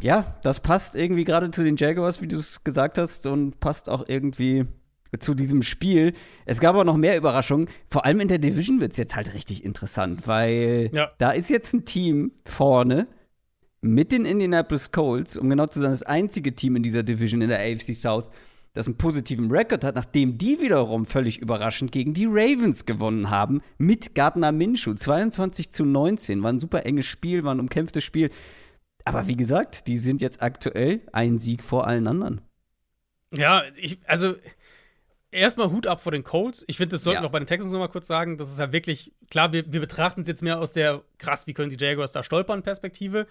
Ja, das passt irgendwie gerade zu den Jaguars, wie du es gesagt hast, und passt auch irgendwie zu diesem Spiel. Es gab aber noch mehr Überraschungen. Vor allem in der Division wird es jetzt halt richtig interessant, weil Ja. da ist jetzt ein Team vorne mit den Indianapolis Colts, um genau zu sein, das einzige Team in dieser Division in der AFC South, das einen positiven Rekord hat, nachdem die wiederum völlig überraschend gegen die Ravens gewonnen haben, mit Gardner Minshew. 22 zu 19. War ein super enges Spiel, war ein umkämpftes Spiel. Aber wie gesagt, die sind jetzt aktuell ein Sieg vor allen anderen. Ja, ich, also erstmal Hut ab vor den Colts. Ich finde, das sollten Ja. wir auch bei den Texans nochmal kurz sagen. Das ist ja wirklich, klar, wir, wir betrachten es jetzt mehr aus der, krass, wie können die Jaguars da stolpern, Perspektive.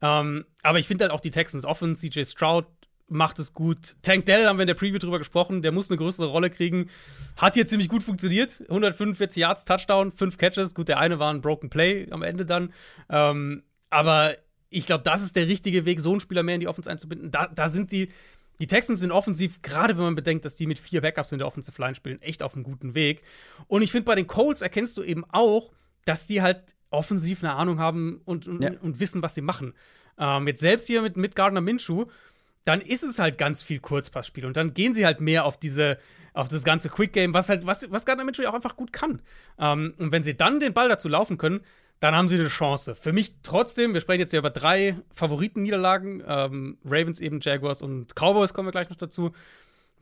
Ähm, aber ich finde halt auch die Texans Offense, CJ Stroud macht es gut. Tank Dell haben wir in der Preview drüber gesprochen, der muss eine größere Rolle kriegen. Hat hier ziemlich gut funktioniert. 145 Yards, Touchdown, 5 Catches. Gut, der eine war ein Broken Play am Ende dann. Ähm, aber ich glaube, das ist der richtige Weg, so einen Spieler mehr in die Offense einzubinden. Da, da sind die, die Texans sind offensiv, gerade wenn man bedenkt, dass die mit vier Backups in der Offensive Line spielen, echt auf einem guten Weg. Und ich finde, bei den Colts erkennst du eben auch, dass die halt offensiv eine Ahnung haben und, und, Ja. und wissen, was sie machen. Ähm, jetzt selbst hier mit, mit Gardner Minshew, dann ist es halt ganz viel Kurzpassspiel und dann gehen sie halt mehr auf diese, auf das ganze Quick Game, was halt, was, was Gardner Minshew auch einfach gut kann. Ähm, und wenn sie dann den Ball dazu laufen können, dann haben sie eine Chance. Für mich trotzdem, wir sprechen jetzt ja über drei Favoritenniederlagen, ähm, Ravens eben, Jaguars und Cowboys kommen wir gleich noch dazu.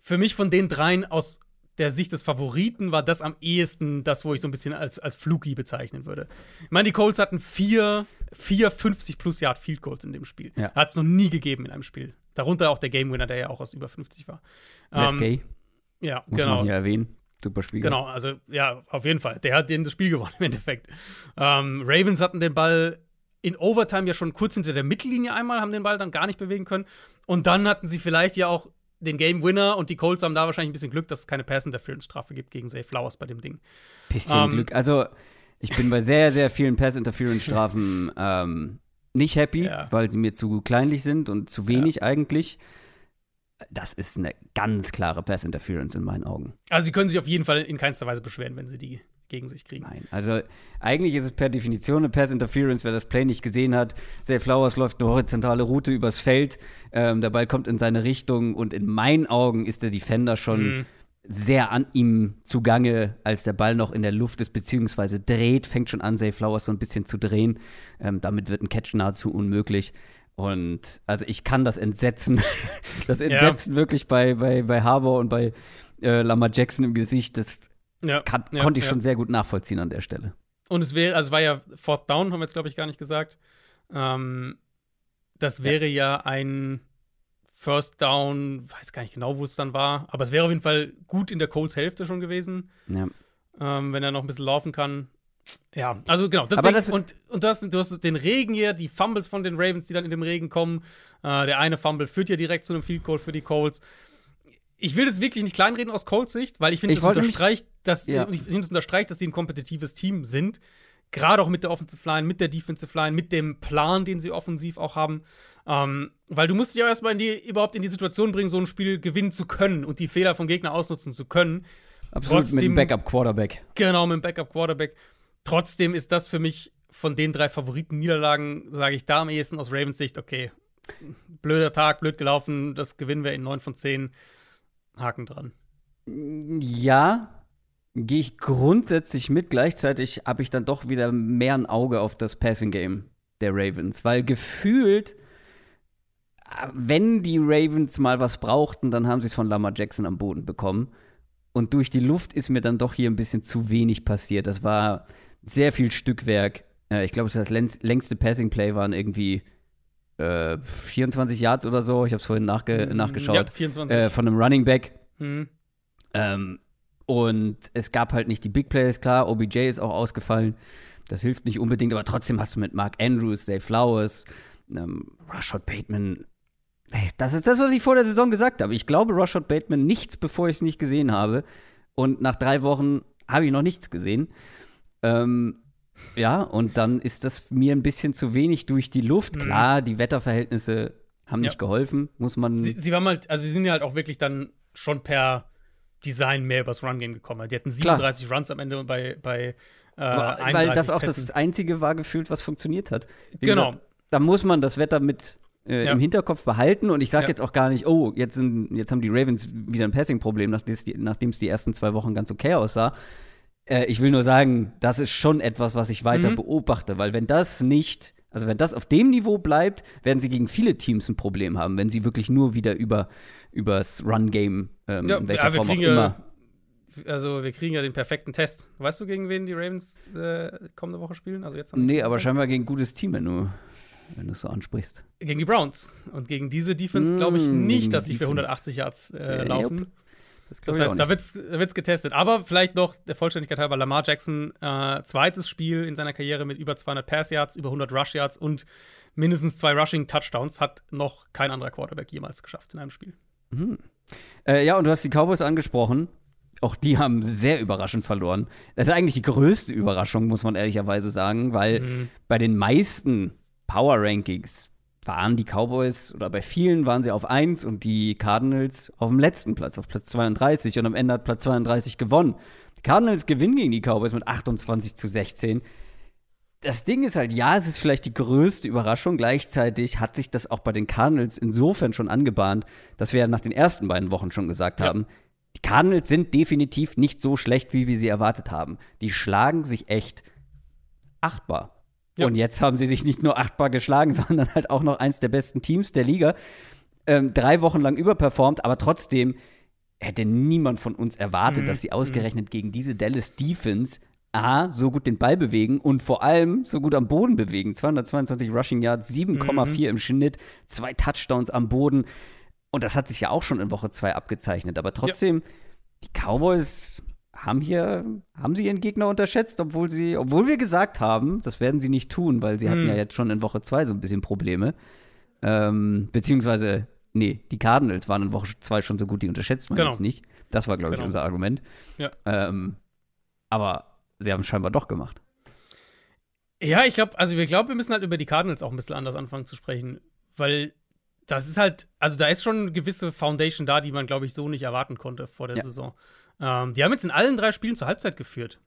Für mich von den dreien aus der Sicht des Favoriten war das am ehesten das, wo ich so ein bisschen als, als Fluky bezeichnen würde. Ich meine, die Colts hatten vier, vier 50 plus Yard Field Goals in dem Spiel. Ja. Hat es noch nie gegeben in einem Spiel. Darunter auch der Game Winner, der ja auch aus über 50 war. Matt Ähm, Gay, Ja, muss genau. man hier erwähnen. Super Spiel. Genau, also ja, auf jeden Fall. Der hat denen das Spiel gewonnen im Endeffekt. Ähm, Ravens hatten den Ball in Overtime ja schon kurz hinter der Mittellinie einmal, haben den Ball dann gar nicht bewegen können. Und dann hatten sie vielleicht ja auch den Game Winner und die Colts haben da wahrscheinlich ein bisschen Glück, dass es keine Pass-Interference-Strafe gibt gegen Zay Flowers bei dem Ding. Bisschen Ähm, Glück. Also, ich bin bei sehr, sehr vielen Pass-Interference-Strafen ähm, nicht happy, Ja. weil sie mir zu kleinlich sind und zu wenig eigentlich. Das ist eine ganz klare Pass-Interference in meinen Augen. Also sie können sich auf jeden Fall in keinster Weise beschweren, wenn sie die gegen sich kriegen. Nein. Also, eigentlich ist es per Definition eine Pass-Interference, wer das Play nicht gesehen hat. Zay Flowers läuft eine horizontale Route übers Feld. Ähm, der Ball kommt in seine Richtung und in meinen Augen ist der Defender schon Mhm. Sehr an ihm zugange, als der Ball noch in der Luft ist, beziehungsweise dreht, fängt schon an, Zay Flowers so ein bisschen zu drehen. Ähm, damit wird ein Catch nahezu unmöglich. Und also ich kann das Entsetzen, (laughs) das Entsetzen wirklich bei, bei, bei Harbour und bei äh, Lamar Jackson im Gesicht, das Ja, kann, ja, konnte ich ja. schon sehr gut nachvollziehen an der Stelle. Und es wäre, also war ja Fourth Down, haben wir jetzt, glaube ich, gar nicht gesagt. Ähm, das wäre ja. ein First Down, weiß gar nicht genau, wo es dann war, aber es wäre auf jeden Fall gut in der Colts Hälfte schon gewesen, Ja. ähm, wenn er noch ein bisschen laufen kann. Ja, also genau. Aber Deswegen, das- und und du, hast, du hast den Regen hier, die Fumbles von den Ravens, die dann in dem Regen kommen. Äh, der eine Fumble führt ja direkt zu einem Field Goal für die Colts. Ich will das wirklich nicht kleinreden aus Colts Sicht, weil ich finde, das mich- unterstreicht, dass, Ja. ich finde, das unterstreicht, dass die ein kompetitives Team sind. Gerade auch mit der Offensive Line, mit der Defensive Line, mit dem Plan, den sie offensiv auch haben. Ähm, weil du musst dich auch erstmal in die, überhaupt in die Situation bringen, so ein Spiel gewinnen zu können und die Fehler vom Gegner ausnutzen zu können. Absolut mit Trotzdem- dem Backup-Quarterback. Genau, mit dem Backup-Quarterback. Trotzdem ist das für mich von den drei Favoriten-Niederlagen, sage ich da am ehesten aus Ravens Sicht, okay, blöder Tag, blöd gelaufen, das gewinnen wir in 9 von 10. Haken dran. Ja, gehe ich grundsätzlich mit. Gleichzeitig habe ich dann doch wieder mehr ein Auge auf das Passing-Game der Ravens, weil gefühlt, wenn die Ravens mal was brauchten, dann haben sie es von Lamar Jackson am Boden bekommen. Und durch die Luft ist mir dann doch hier ein bisschen zu wenig passiert. Das war sehr viel Stückwerk. Äh, ich glaube, das längst- längste Passing-Play waren irgendwie äh, 24 Yards oder so. Ich habe es vorhin nachge nachgeschaut. Ja, 24. Äh, von einem Running Back. Hm. Ähm, und es gab halt nicht die Big Plays, klar, OBJ ist auch ausgefallen. das hilft nicht unbedingt, aber trotzdem hast du mit Mark Andrews, Dave Flowers, ähm, Rashad Bateman. Das ist das, was ich vor der Saison gesagt habe. Ich glaube Rashad Bateman nichts, bevor ich es nicht gesehen habe. Und nach drei Wochen habe ich noch nichts gesehen. Ähm, ja, und dann ist das mir ein bisschen zu wenig durch die Luft. Mhm. Klar, die Wetterverhältnisse haben ja. nicht geholfen, muss man. Sie, sie waren halt, also sie sind ja halt auch wirklich dann schon per Design mehr übers Run-Game gekommen. Die hatten 37 Klar. Runs am Ende bei, bei äh, Weil das auch Pässen. das Einzige war gefühlt, was funktioniert hat. Wie genau. Gesagt, da muss man das Wetter mit äh, ja. im Hinterkopf behalten und ich sage ja. jetzt auch gar nicht, oh, jetzt, sind, jetzt haben die Ravens wieder ein Passing-Problem, nachdem es die ersten zwei Wochen ganz okay aussah. Äh, ich will nur sagen, das ist schon etwas, was ich weiter mhm. beobachte, weil wenn das nicht, also wenn das auf dem Niveau bleibt, werden sie gegen viele Teams ein Problem haben, wenn sie wirklich nur wieder über übers Run-Game, ähm, ja, in welcher Form auch immer. Also wir kriegen ja den perfekten Test. Weißt du, gegen wen die Ravens äh, kommende Woche spielen? Also jetzt nee, aber scheinbar gegen ein gutes Team, du wenn du es so ansprichst. Gegen die Browns. Und gegen diese Defense glaube ich mm, nicht, dass sie für 180 Yards äh, laufen. Yep. Das, das heißt, da wird es getestet. Aber vielleicht noch der Vollständigkeit halber: Lamar Jackson, äh, zweites Spiel in seiner Karriere mit über 200 Pass Yards, über 100 Rush Yards und mindestens zwei Rushing Touchdowns. Hat noch kein anderer Quarterback jemals geschafft in einem Spiel. Mhm. Äh, ja, und du hast die Cowboys angesprochen. Auch die haben sehr überraschend verloren. Das ist eigentlich die größte Überraschung, muss man ehrlicherweise sagen, weil mhm. bei den meisten Power Rankings waren die Cowboys oder bei vielen waren sie auf 1 und die Cardinals auf dem letzten Platz, auf Platz 32 und am Ende hat Platz 32 gewonnen. Die Cardinals gewinnen gegen die Cowboys mit 28 zu 16. Das Ding ist halt, ja, es ist vielleicht die größte Überraschung. Gleichzeitig hat sich das auch bei den Cardinals insofern schon angebahnt, dass wir ja nach den ersten beiden Wochen schon gesagt ja. haben, die Cardinals sind definitiv nicht so schlecht, wie wir sie erwartet haben. Die schlagen sich echt achtbar. Ja. Und jetzt haben sie sich nicht nur achtbar geschlagen, (laughs) sondern halt auch noch eins der besten Teams der Liga. Ähm, drei Wochen lang überperformt, aber trotzdem hätte niemand von uns erwartet, mhm. dass sie ausgerechnet mhm. gegen diese Dallas Defense A, so gut den Ball bewegen und vor allem so gut am Boden bewegen. 222 Rushing Yards, 7,4 mhm. im Schnitt, zwei Touchdowns am Boden. Und das hat sich ja auch schon in Woche 2 abgezeichnet. Aber trotzdem, ja. die Cowboys haben hier, haben sie ihren Gegner unterschätzt, obwohl sie, obwohl wir gesagt haben, das werden sie nicht tun, weil sie hm. hatten ja jetzt schon in Woche zwei so ein bisschen Probleme. Ähm, beziehungsweise, nee, die Cardinals waren in Woche zwei schon so gut, die unterschätzt man genau. jetzt nicht. Das war, glaube ich, genau. unser Argument. Ja. Ähm, aber sie haben es scheinbar doch gemacht. Ja, ich glaube, also wir glauben, wir müssen halt über die Cardinals auch ein bisschen anders anfangen zu sprechen, weil das ist halt, also da ist schon eine gewisse Foundation da, die man, glaube ich, so nicht erwarten konnte vor der ja. Saison. Ähm, die haben jetzt in allen drei Spielen zur Halbzeit geführt.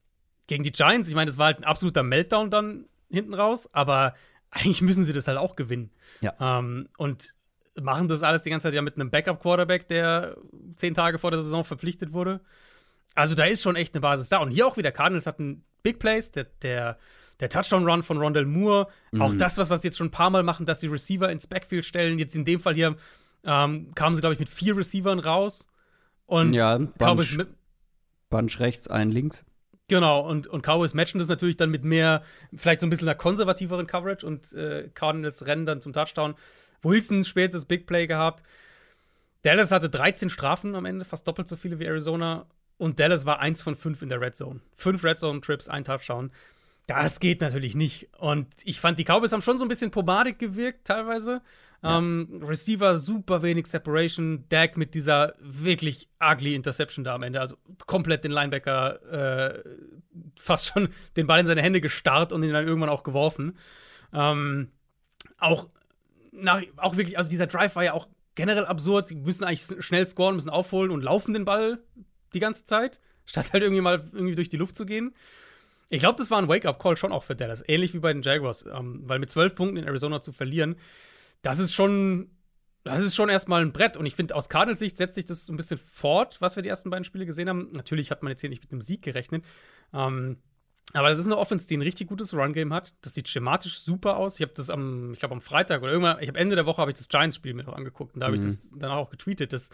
Gegen die Giants, ich meine, das war halt ein absoluter Meltdown dann hinten raus, aber eigentlich müssen sie das halt auch gewinnen. Ja. Ähm, und machen das alles die ganze Zeit ja mit einem Backup-Quarterback, der zehn Tage vor der Saison verpflichtet wurde. Also da ist schon echt eine Basis da. Und hier auch wieder, Cardinals hatten Big Plays, der, der, der Touchdown-Run von Rondell Moore, mhm. auch das, was, was sie jetzt schon ein paar Mal machen, dass die Receiver ins Backfield stellen. Jetzt in dem Fall hier ähm, kamen sie, glaube ich, mit vier Receivern raus. Und ja, Bunch, Bunch rechts, ein links. Genau, und, und Cowboys matchen das natürlich dann mit mehr, vielleicht so ein bisschen einer konservativeren Coverage und äh, Cardinals rennen dann zum Touchdown. Wilson spätes Big Play gehabt. Dallas hatte 13 Strafen am Ende, fast doppelt so viele wie Arizona. Und Dallas war eins von fünf in der Red Zone. Fünf Red Zone Trips, ein Touchdown. Das geht natürlich nicht. Und ich fand, die Cowboys haben schon so ein bisschen pomadig gewirkt, teilweise. Ähm, Receiver super wenig Separation. Dak mit dieser wirklich ugly Interception da am Ende. Also komplett den Linebacker äh, fast schon den Ball in seine Hände gestarrt und ihn dann irgendwann auch geworfen. Ähm, auch, nach, auch wirklich, also dieser Drive war ja auch generell absurd. Die müssen eigentlich schnell scoren, müssen aufholen und laufen den Ball die ganze Zeit, statt halt irgendwie mal irgendwie durch die Luft zu gehen. Ich glaube, das war ein Wake-up-Call schon auch für Dallas, ähnlich wie bei den Jaguars, ähm, weil mit zwölf Punkten in Arizona zu verlieren, das ist schon, das ist schon erstmal ein Brett. Und ich finde, aus Cardinals Sicht setzt sich das so ein bisschen fort, was wir die ersten beiden Spiele gesehen haben. Natürlich hat man jetzt hier nicht mit einem Sieg gerechnet. Ähm, aber das ist eine Offense, die ein richtig gutes Run-Game hat. Das sieht schematisch super aus. Ich habe das am, ich glaube am Freitag oder irgendwann, ich habe Ende der Woche habe ich das Giants-Spiel mir noch angeguckt und da habe mhm. ich das dann auch getweetet, dass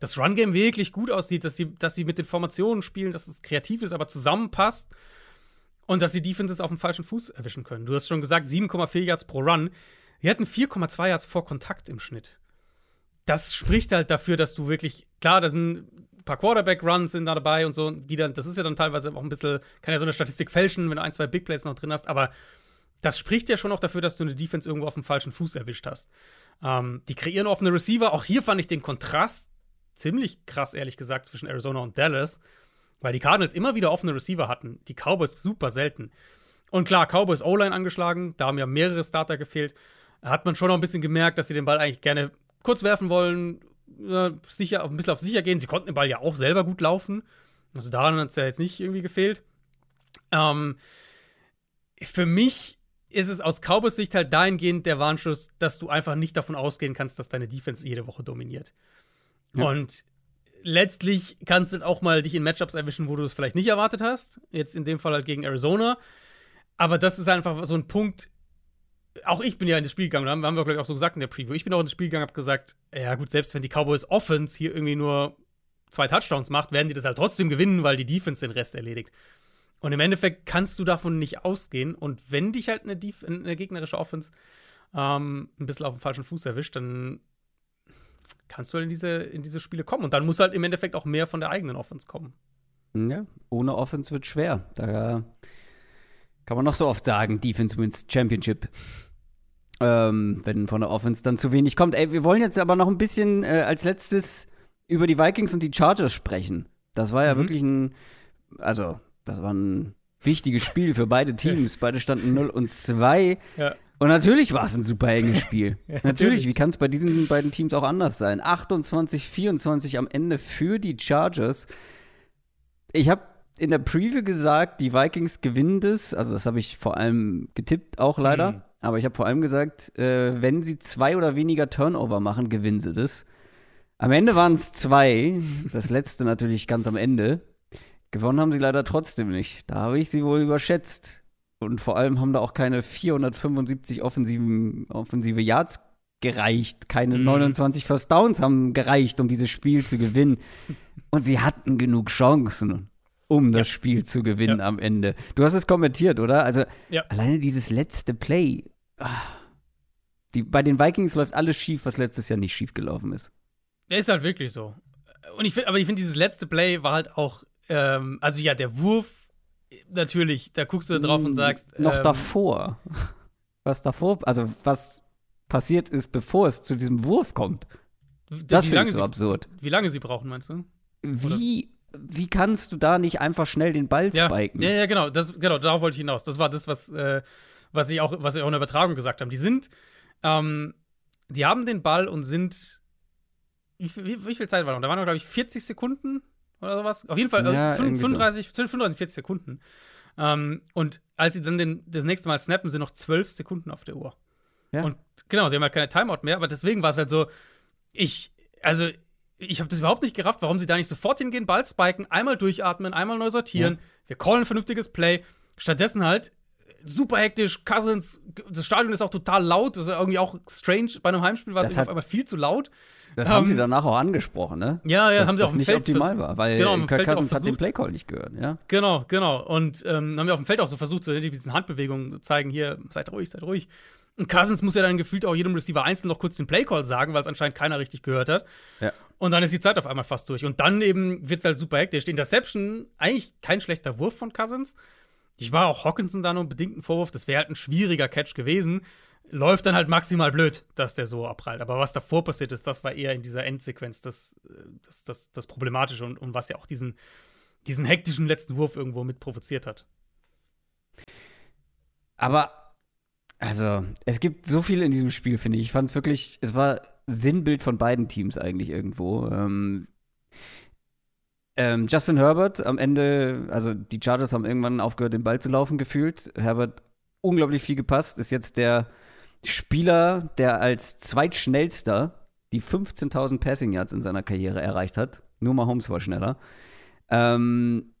das Run-Game wirklich gut aussieht, dass sie, dass sie mit den Formationen spielen, dass es kreativ ist, aber zusammenpasst und dass die Defenses auf dem falschen Fuß erwischen können. Du hast schon gesagt, 7,4 Yards pro Run. Wir hatten 4,2 Yards vor Kontakt im Schnitt. Das spricht halt dafür, dass du wirklich, klar, da sind paar Quarterback-Runs sind da dabei und so, die dann, das ist ja dann teilweise auch ein bisschen, kann ja so eine Statistik fälschen, wenn du ein, zwei Big Plays noch drin hast, aber das spricht ja schon auch dafür, dass du eine Defense irgendwo auf dem falschen Fuß erwischt hast. Ähm, die kreieren offene Receiver. Auch hier fand ich den Kontrast ziemlich krass, ehrlich gesagt, zwischen Arizona und Dallas, weil die Cardinals immer wieder offene Receiver hatten. Die Cowboys super selten. Und klar, Cowboys O-Line angeschlagen, da haben ja mehrere Starter gefehlt. Hat man schon noch ein bisschen gemerkt, dass sie den Ball eigentlich gerne kurz werfen wollen, sicher, ein bisschen auf sicher gehen. Sie konnten den Ball ja auch selber gut laufen. Also daran hat es ja jetzt nicht irgendwie gefehlt. Ähm, für mich ist es aus Cowboys Sicht halt dahingehend der Warnschuss, dass du einfach nicht davon ausgehen kannst, dass deine Defense jede Woche dominiert. Ja. Und letztlich kannst du auch mal dich in Matchups erwischen, wo du es vielleicht nicht erwartet hast. Jetzt in dem Fall halt gegen Arizona. Aber das ist einfach so ein Punkt. Auch ich bin ja in das Spiel gegangen, haben wir, glaube ich, auch so gesagt in der Preview. Ich bin auch in das Spiel gegangen, habe gesagt, ja gut, selbst wenn die Cowboys Offense hier irgendwie nur zwei Touchdowns macht, werden die das halt trotzdem gewinnen, weil die Defense den Rest erledigt. Und im Endeffekt kannst du davon nicht ausgehen. Und wenn dich halt eine, Def eine gegnerische Offense ähm, ein bisschen auf dem falschen Fuß erwischt, dann kannst du halt in diese, in diese Spiele kommen. Und dann muss halt im Endeffekt auch mehr von der eigenen Offense kommen. Ja, ohne Offense wird schwer. Da kann man noch so oft sagen, Defense wins Championship. Ähm, wenn von der Offense dann zu wenig kommt. Ey, wir wollen jetzt aber noch ein bisschen äh, als letztes über die Vikings und die Chargers sprechen. Das war ja mhm. wirklich ein, also das war ein wichtiges Spiel für beide (laughs) Teams. Beide standen 0 und 2. Ja. Und natürlich war es ein super enges Spiel. (laughs) ja, natürlich. natürlich, wie kann es bei diesen beiden Teams auch anders sein? 28, 24 am Ende für die Chargers. Ich habe in der Preview gesagt, die Vikings gewinnen das. Also, das habe ich vor allem getippt, auch leider. Mhm. Aber ich habe vor allem gesagt, äh, wenn sie zwei oder weniger Turnover machen, gewinnen sie das. Am Ende waren es zwei. Das letzte natürlich ganz am Ende. Gewonnen haben sie leider trotzdem nicht. Da habe ich sie wohl überschätzt. Und vor allem haben da auch keine 475 offensiven, offensive Yards gereicht. Keine mhm. 29 First Downs haben gereicht, um dieses Spiel zu gewinnen. Und sie hatten genug Chancen, um das ja. Spiel zu gewinnen ja. am Ende. Du hast es kommentiert, oder? Also ja. alleine dieses letzte Play. Die, bei den Vikings läuft alles schief, was letztes Jahr nicht schief gelaufen ist. Ja, ist halt wirklich so. Und ich finde, aber ich finde, dieses letzte Play war halt auch ähm, also ja, der Wurf, natürlich, da guckst du drauf und hm, sagst. Noch ähm, davor. Was davor, also was passiert ist, bevor es zu diesem Wurf kommt. Das finde ich so absurd. Wie lange sie brauchen, meinst du? Wie, wie kannst du da nicht einfach schnell den Ball ja, spiken? Ja, ja, genau. Das, genau, darauf wollte ich hinaus. Das war das, was, äh, was ich auch, was ich auch in der Übertragung gesagt haben. Die sind, ähm, die haben den Ball und sind. Wie, wie, wie viel Zeit war noch? Da waren noch, glaube ich, 40 Sekunden oder sowas. Auf jeden Fall ja, äh, 35, so. 35, 40 Sekunden. Ähm, und als sie dann den, das nächste Mal snappen, sind noch 12 Sekunden auf der Uhr. Ja. Und genau, sie haben halt keine Timeout mehr, aber deswegen war es halt so, ich, also, ich habe das überhaupt nicht gerafft, warum sie da nicht sofort hingehen, Ball spiken, einmal durchatmen, einmal neu sortieren, ja. wir callen ein vernünftiges Play. Stattdessen halt super hektisch. Cousins, das Stadion ist auch total laut. Das ist irgendwie auch strange. Bei einem Heimspiel war es auf einmal viel zu laut. Das ähm, haben sie danach auch angesprochen, ne? Ja, ja, dass, haben sie auf dem nicht Feld optimal war, weil genau, Kirk Cousins hat den Playcall nicht gehört, ja? Genau, genau. Und ähm, haben wir auf dem Feld auch so versucht, so diesen Handbewegungen zu zeigen, hier, seid ruhig, seid ruhig. Und Cousins muss ja dann gefühlt auch jedem Receiver einzeln noch kurz den Playcall sagen, weil es anscheinend keiner richtig gehört hat. Ja. Und dann ist die Zeit auf einmal fast durch. Und dann eben wird es halt super hektisch. Interception, eigentlich kein schlechter Wurf von Cousins. Ich war auch Hawkinson da nur bedingt ein Vorwurf. Das wäre halt ein schwieriger Catch gewesen. Läuft dann halt maximal blöd, dass der so abprallt. Aber was davor passiert ist, das war eher in dieser Endsequenz das, das, das, das Problematische und, und was ja auch diesen, diesen hektischen letzten Wurf irgendwo mit provoziert hat. Aber, also, es gibt so viel in diesem Spiel, finde ich. Ich fand es wirklich, es war Sinnbild von beiden Teams eigentlich irgendwo. Ähm, ähm, Justin Herbert am Ende, also die Chargers haben irgendwann aufgehört, den Ball zu laufen gefühlt. Herbert unglaublich viel gepasst, ist jetzt der Spieler, der als zweitschnellster die 15.000 Passing Yards in seiner Karriere erreicht hat. Nur mal Holmes war schneller. Ähm,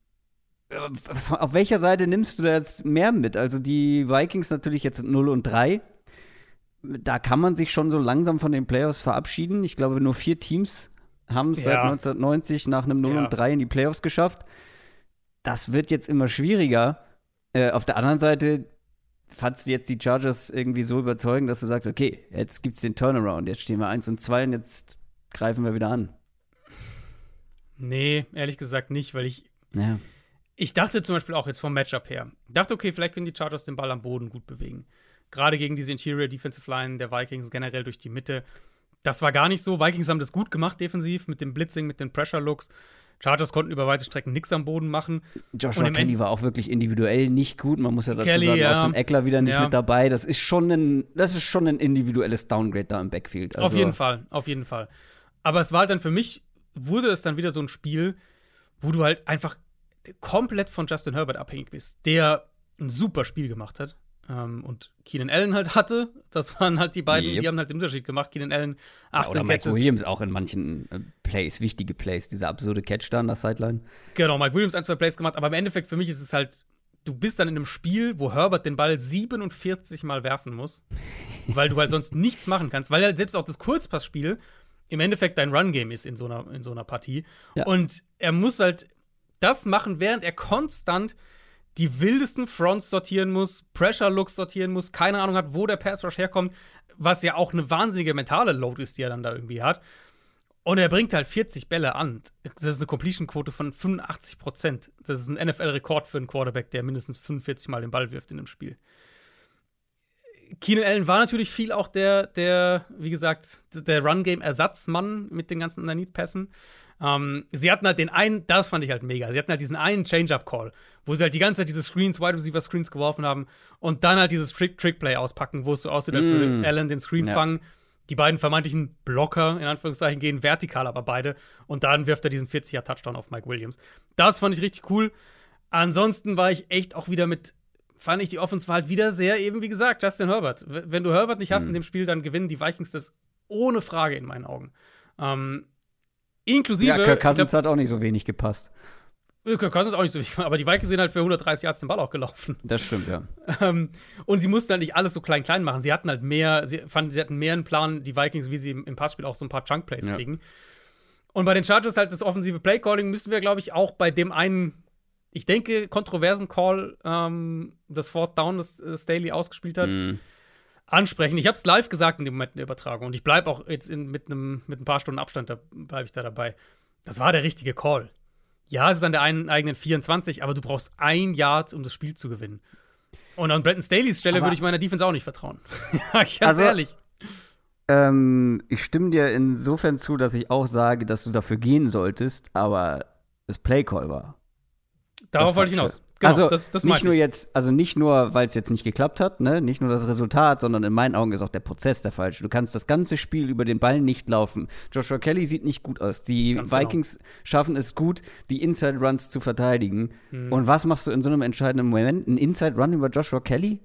auf welcher Seite nimmst du da jetzt mehr mit? Also die Vikings natürlich jetzt 0 und 3. Da kann man sich schon so langsam von den Playoffs verabschieden. Ich glaube, nur vier Teams haben es ja. seit 1990 nach einem 0 ja. und 3 in die Playoffs geschafft. Das wird jetzt immer schwieriger. Äh, auf der anderen Seite fandst du jetzt die Chargers irgendwie so überzeugend, dass du sagst, okay, jetzt gibt es den Turnaround, jetzt stehen wir 1 und 2 und jetzt greifen wir wieder an. Nee, ehrlich gesagt nicht, weil ich. Ja. Ich dachte zum Beispiel auch jetzt vom Matchup her. Dachte, okay, vielleicht können die Chargers den Ball am Boden gut bewegen. Gerade gegen diese Interior Defensive Line der Vikings, generell durch die Mitte. Das war gar nicht so. Vikings haben das gut gemacht defensiv mit dem Blitzing, mit den Pressure Looks. Chargers konnten über weite Strecken nichts am Boden machen. Joshua Kelly war auch wirklich individuell nicht gut. Man muss ja dazu Kelly, sagen, ja. Austin Eckler wieder nicht Ja. mit dabei. Das ist schon ein, das ist schon ein individuelles Downgrade da im Backfield. Also, Auf jeden Fall, auf jeden Fall. Aber es war halt dann für mich, wurde es dann wieder so ein Spiel, wo du halt einfach komplett von Justin Herbert abhängig bist, der ein super Spiel gemacht hat. Ähm, und Keenan Allen halt hatte. Das waren halt die beiden, Yep. die haben halt den Unterschied gemacht. Keenan Allen, Ja, 18 oder Mike Catches. Williams auch in manchen äh, Plays, wichtige Plays, dieser absurde Catch da an der Sideline. Genau, Mike Williams ein, zwei Plays gemacht, aber im Endeffekt für mich ist es halt, du bist dann in einem Spiel, wo Herbert den Ball 47 Mal werfen muss, (laughs) weil du halt sonst nichts machen kannst, weil halt selbst auch das Kurzpassspiel im Endeffekt dein Run-Game ist in so einer, in so einer Partie. Ja. Und er muss halt das machen, während er konstant die wildesten Fronts sortieren muss, Pressure-Looks sortieren muss, keine Ahnung hat, wo der Pass-Rush herkommt, was ja auch eine wahnsinnige mentale Load ist, die er dann da irgendwie hat. Und er bringt halt 40 Bälle an. Das ist eine Completion-Quote von 85 Prozent. Das ist ein NFL-Rekord für einen Quarterback, der mindestens 45 Mal den Ball wirft in einem Spiel. Keenan Allen war natürlich viel auch der, der wie gesagt, der Run-Game-Ersatzmann mit den ganzen Underneath-Pässen. Ähm, sie hatten halt den einen, das fand ich halt mega. Sie hatten halt diesen einen Change-Up-Call, wo sie halt die ganze Zeit diese Screens, Wide Receiver Screens geworfen haben und dann halt dieses Trick- Trick-Play auspacken, wo es so aussieht, als würde Mm. Allen den Screen Ja. fangen. Die beiden vermeintlichen Blocker, in Anführungszeichen, gehen vertikal, aber beide. Und dann wirft er diesen 40er-Touchdown auf Mike Williams. Das fand ich richtig cool. Ansonsten war ich echt auch wieder mit, fand ich die Offense war halt wieder sehr eben, wie gesagt, Justin Herbert. Wenn du Herbert nicht hast in dem Spiel, dann gewinnen die Vikings das ohne Frage in meinen Augen. Ähm, inklusive. Ja, Kirk ich glaub, Cousins hat auch nicht so wenig gepasst. Kirk Cousins auch nicht so wichtig, aber die Vikings sind halt für 130 Yards den Ball auch gelaufen. Das stimmt, ja. Ähm, und sie mussten halt nicht alles so klein-klein machen. Sie hatten halt mehr, sie fanden, sie hatten mehr einen Plan, die Vikings, wie sie im, Passspiel auch so ein paar Chunk-Plays Ja. kriegen. Und bei den Chargers halt das offensive Play-Calling müssen wir, glaube ich, auch bei dem einen, ich denke, kontroversen Call, ähm, das Fourth Down, das äh, Staley ausgespielt hat, Mhm. Ansprechen. Ich habe es live gesagt in dem Moment in der Übertragung und ich bleibe auch jetzt in, mit, einem, mit ein paar Stunden Abstand, da bleibe ich da dabei. Das war der richtige Call. Ja, es ist an der einen eigenen 24, aber du brauchst ein Yard, um das Spiel zu gewinnen. Und an Brandon Staley's Stelle Aber- würde ich meiner Defense auch nicht vertrauen. (laughs) Ja, Ganz Also- ehrlich. Ähm, ich stimme dir insofern zu, dass ich auch sage, dass du dafür gehen solltest, aber das Playcall war. Darauf wollte ich hinaus. Genau, also das, das nicht nur ich. jetzt, also nicht nur, weil es jetzt nicht geklappt hat, ne, nicht nur das Resultat, sondern in meinen Augen ist auch der Prozess der falsche. Du kannst das ganze Spiel über den Ball nicht laufen. Joshua Kelly sieht nicht gut aus. Die Ganz genau. Vikings schaffen es gut, die Inside Runs zu verteidigen. Hm. Und was machst du in so einem entscheidenden Moment? Ein Inside Run über Joshua Kelly?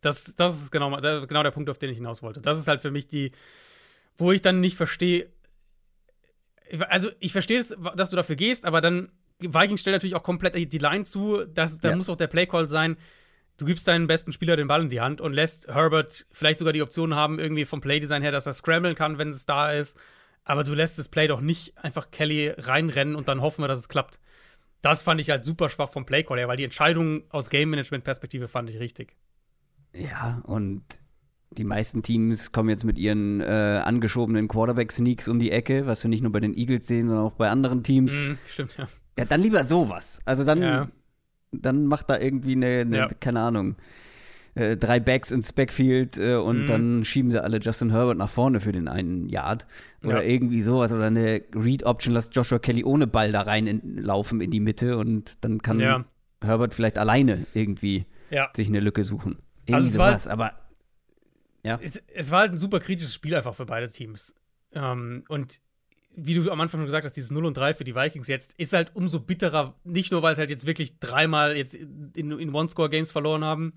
Das, das ist genau, der- genau der Punkt, auf den ich hinaus wollte. Das ist halt für mich die, wo ich dann nicht verstehe. Also, ich verstehe, es, dass du dafür gehst, aber dann, Vikings stellt natürlich auch komplett die Line zu. Das, da Ja. muss auch der Playcall sein. Du gibst deinen besten Spieler den Ball in die Hand und lässt Herbert vielleicht sogar die Option haben, irgendwie vom Playdesign her, dass er scramblen kann, wenn es da ist. Aber du lässt das Play doch nicht einfach Kelly reinrennen und dann hoffen wir, dass es klappt. Das fand ich halt super schwach vom Playcall her, weil die Entscheidung aus Game-Management-Perspektive fand ich richtig. Ja, und die meisten Teams kommen jetzt mit ihren äh, angeschobenen Quarterback-Sneaks um die Ecke, was wir nicht nur bei den Eagles sehen, sondern auch bei anderen Teams. Mhm, stimmt, ja. Ja, dann lieber sowas. Also dann, Ja. dann macht da irgendwie eine, eine Ja. keine Ahnung, äh, drei Backs ins Backfield äh, und Mhm. dann schieben sie alle Justin Herbert nach vorne für den einen Yard. Oder Ja. irgendwie sowas. Oder eine Read-Option, lässt Joshua Kelly ohne Ball da rein in, in die Mitte und dann kann Ja. Herbert vielleicht alleine irgendwie Ja. sich eine Lücke suchen. Irgendwie Also es war- sowas, aber Es, es war halt ein super kritisches Spiel einfach für beide Teams. Ähm, und wie du am Anfang schon gesagt hast, dieses 0 und 3 für die Vikings jetzt ist halt umso bitterer, nicht nur, weil es halt jetzt wirklich dreimal jetzt in, in One-Score-Games verloren haben,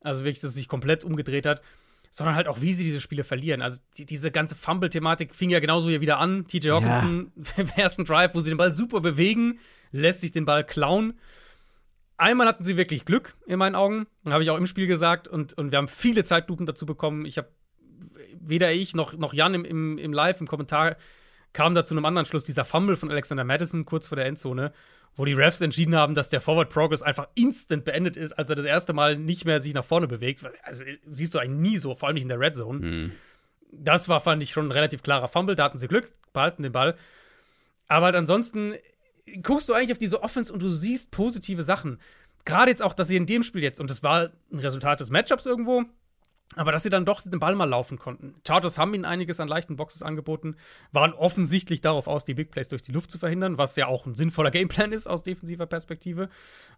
also wirklich, dass es sich komplett umgedreht hat, sondern halt auch, wie sie diese Spiele verlieren. Also die, diese ganze Fumble-Thematik fing ja genauso hier wieder an. TJ Hawkinson (laughs) im ersten Drive, wo sie den Ball super bewegen, lässt sich den Ball klauen. Einmal hatten sie wirklich Glück, in meinen Augen. Habe ich auch im Spiel gesagt. Und, und wir haben viele Zeitlupen dazu bekommen. Ich habe weder ich noch, noch Jan im, im, im Live, im Kommentar, kam da zu einem anderen Schluss, dieser Fumble von Alexander Madison kurz vor der Endzone, wo die Refs entschieden haben, dass der Forward Progress einfach instant beendet ist, als er das erste Mal nicht mehr sich nach vorne bewegt. Also siehst du eigentlich nie so, vor allem nicht in der Red Zone. Das war, fand ich, schon ein relativ klarer Fumble. Da hatten sie Glück, behalten den Ball. Aber halt ansonsten guckst du eigentlich auf diese Offense und du siehst positive Sachen. Gerade jetzt auch, dass sie in dem Spiel jetzt, und das war ein Resultat des Matchups irgendwo, aber dass sie dann doch den Ball mal laufen konnten. Chargers haben ihnen einiges an leichten Boxes angeboten, waren offensichtlich darauf aus, die Big Plays durch die Luft zu verhindern, was ja auch ein sinnvoller Gameplan ist aus defensiver Perspektive.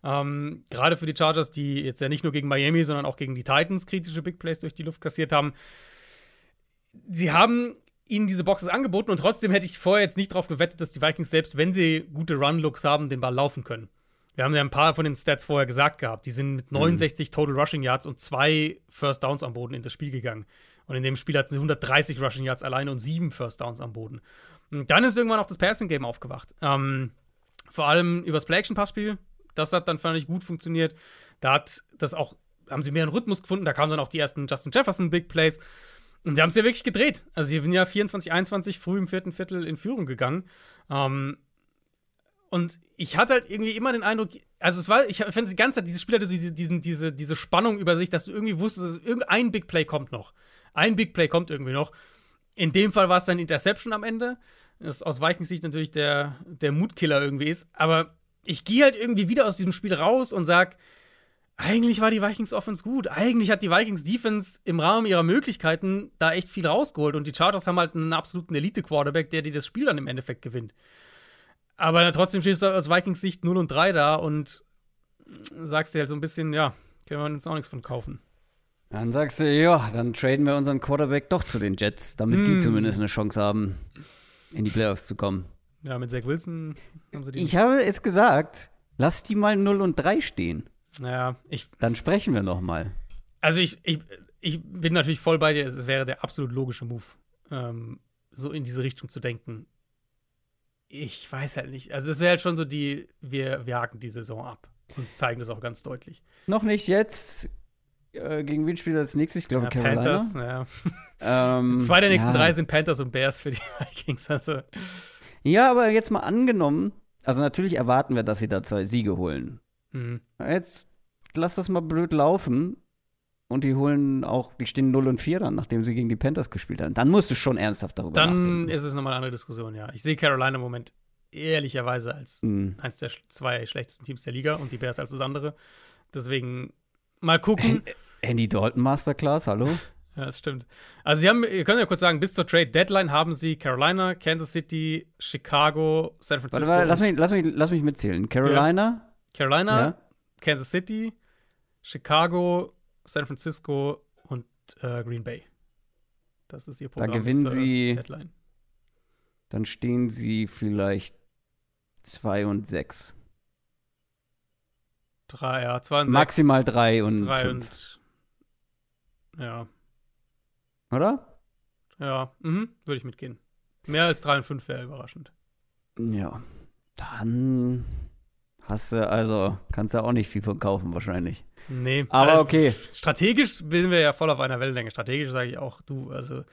Ähm, Gerade für die Chargers, die jetzt ja nicht nur gegen Miami, sondern auch gegen die Titans kritische Big Plays durch die Luft kassiert haben. Sie haben ihnen diese Boxes angeboten und trotzdem hätte ich vorher jetzt nicht darauf gewettet, dass die Vikings selbst, wenn sie gute Run-Looks haben, den Ball laufen können. Wir haben ja ein paar von den Stats vorher gesagt gehabt. Die sind mit 69 mhm. Total Rushing Yards und zwei First Downs am Boden in das Spiel gegangen. Und in dem Spiel hatten sie 130 Rushing Yards alleine und sieben First Downs am Boden. Und dann ist irgendwann auch das Passing Game aufgewacht. Ähm, vor allem übers Play-Action-Passspiel. Das hat dann, fand ich, gut funktioniert. Da hat das auch, haben sie mehr einen Rhythmus gefunden. Da kamen dann auch die ersten Justin Jefferson Big Plays. Und die haben es ja wirklich gedreht. Also, sie sind ja 24, 21 früh im vierten Viertel in Führung gegangen. Ähm, und ich hatte halt irgendwie immer den Eindruck, also es war, ich fand die ganze Zeit, dieses Spiel hatte diese, diesen, diese, diese Spannung über sich, dass du irgendwie wusstest, dass irgendein Big Play kommt noch. Ein Big Play kommt irgendwie noch. In dem Fall war es dann Interception am Ende. Das aus Vikings Sicht natürlich der, der Mutkiller irgendwie ist. Aber ich gehe halt irgendwie wieder aus diesem Spiel raus und sag, eigentlich war die Vikings Offense gut. Eigentlich hat die Vikings Defense im Rahmen ihrer Möglichkeiten da echt viel rausgeholt. Und die Chargers haben halt einen absoluten Elite-Quarterback, der dir das Spiel dann im Endeffekt gewinnt. Aber trotzdem stehst du aus Vikings Sicht 0 und 3 da und sagst dir halt so ein bisschen, ja, können wir uns auch nichts von kaufen. Dann sagst du, ja, dann traden wir unseren Quarterback doch zu den Jets, damit mm. die hm. zumindest eine Chance haben, in die Playoffs zu kommen. Ja, mit Zach Wilson haben sie die. Ich habe es gesagt, lass die mal 0 und 3 stehen. Ja, ich. Dann sprechen wir noch mal. Also ich, ich, ich bin natürlich voll bei dir, es wäre der absolut logische Move, ähm, so in diese Richtung zu denken ich weiß halt nicht. Also, das wäre halt schon so die, wir, wir haken die Saison ab und zeigen das auch ganz deutlich. Noch nicht jetzt. Äh, gegen wen spielt das nächstes? Ich glaube, ja, Carolina. Panthers, ja. Ähm, (laughs) Zwei der nächsten ja. drei sind Panthers und Bears für die (laughs) Vikings. Also. Ja, aber jetzt mal angenommen, also natürlich erwarten wir, dass sie da zwei Siege holen. Mhm. Jetzt lass das mal blöd laufen. Und die holen auch, die stehen 0 und 4 dann, nachdem sie gegen die Panthers gespielt haben. Dann musst du schon ernsthaft darüber dann nachdenken. Dann ist es nochmal eine andere Diskussion, ja. Ich sehe Carolina im Moment ehrlicherweise als mhm. eines der zwei schlechtesten Teams der Liga und die Bears als das andere. Deswegen mal gucken. Andy Dalton Masterclass, hallo? (laughs) ja, das stimmt. Also sie haben, ihr könnt ja kurz sagen, bis zur Trade Deadline haben sie Carolina, Kansas City, Chicago, San Francisco. Warte, warte, lass, mich, lass, mich, lass mich mitzählen. Carolina. Ja. Carolina, ja. Kansas City, Chicago, San Francisco und äh, Green Bay. Das ist ihr Programm. Da gewinnen ist, äh, sie. Deadline. Dann stehen sie vielleicht 2 und 6. Drei, ja, 2 und Maximal 3 und 3 und. Ja. Oder? Ja, mhm, würde ich mitgehen. Mehr als 3 und 5 wäre überraschend. Ja. Dann hast du, also, kannst du auch nicht viel von kaufen, wahrscheinlich. Nee. Aber okay. Strategisch sind wir ja voll auf einer Wellenlänge. Strategisch sage ich auch, du, also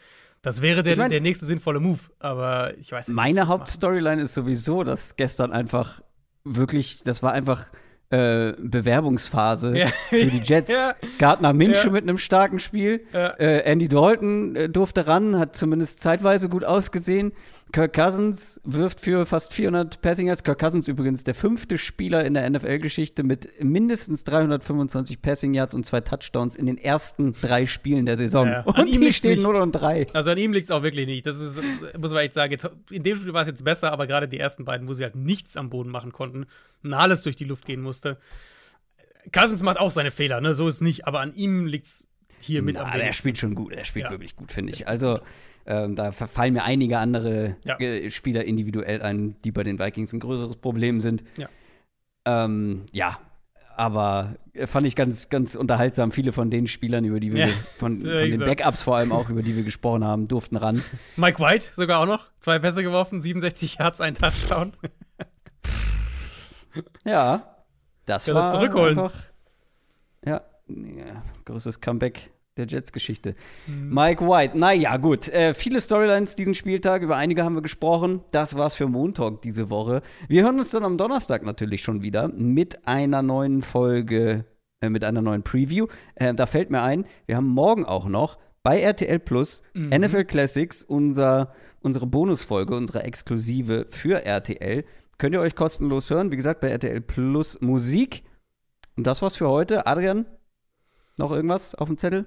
das wäre der, ich mein, der nächste sinnvolle Move. Aber ich weiß nicht. Meine Hauptstoryline ist sowieso, dass gestern einfach wirklich, das war einfach äh, Bewerbungsphase ja. für die Jets. (laughs) ja. Gardner Minshew ja. mit einem starken Spiel. Äh, Andy Dalton äh, durfte ran, hat zumindest zeitweise gut ausgesehen. Kirk Cousins wirft für fast 400 Passing Yards. Kirk Cousins übrigens der fünfte Spieler in der NFL-Geschichte mit mindestens 325 Passing Yards und zwei Touchdowns in den ersten drei Spielen der Saison. Ja. Und an ihm die stehen 0 und 3. Also an ihm liegt es auch wirklich nicht. Das ist, muss man echt sagen, jetzt, in dem Spiel war es jetzt besser, aber gerade die ersten beiden, wo sie halt nichts am Boden machen konnten und alles durch die Luft gehen musste. Cousins macht auch seine Fehler, ne? So ist es nicht, aber an ihm liegt es hier mit Na, am Aber er spielt schon gut, er spielt ja. wirklich gut, finde ich. Also ähm, da fallen mir einige andere ja. Spieler individuell ein, die bei den Vikings ein größeres Problem sind. Ja. Ähm, ja, aber fand ich ganz, ganz unterhaltsam. Viele von den Spielern, über die wir, ja, von, (laughs) von den Backups vor allem auch, (laughs) über die wir gesprochen haben, durften ran. Mike White sogar auch noch. Zwei Pässe geworfen, 67 Yards, ein Touchdown. ja, das Kann war zurückholen. einfach, ja, ja, größtes Comeback der Jets-Geschichte. Mhm. Mike White, naja, gut. Äh, viele Storylines diesen Spieltag, über einige haben wir gesprochen. Das war's für Montag diese Woche. Wir hören uns dann am Donnerstag natürlich schon wieder mit einer neuen Folge, äh, mit einer neuen Preview. Äh, da fällt mir ein, wir haben morgen auch noch bei RTL Plus, Mhm. NFL Classics, unser, unsere Bonusfolge, unsere Exklusive für RTL. Könnt ihr euch kostenlos hören. Wie gesagt, bei RTL Plus Musik. Und das war's für heute. Adrian, noch irgendwas auf dem Zettel?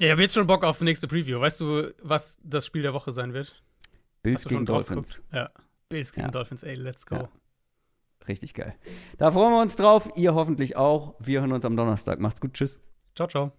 Ja, ich habe jetzt schon Bock auf die nächste Preview. Weißt du, was das Spiel der Woche sein wird? Bills gegen Dolphins. Ja. Bills gegen Ja. Dolphins, ey, let's go. Ja. Richtig geil. Da freuen wir uns drauf. Ihr hoffentlich auch. Wir hören uns am Donnerstag. Macht's gut. Tschüss. Ciao, ciao.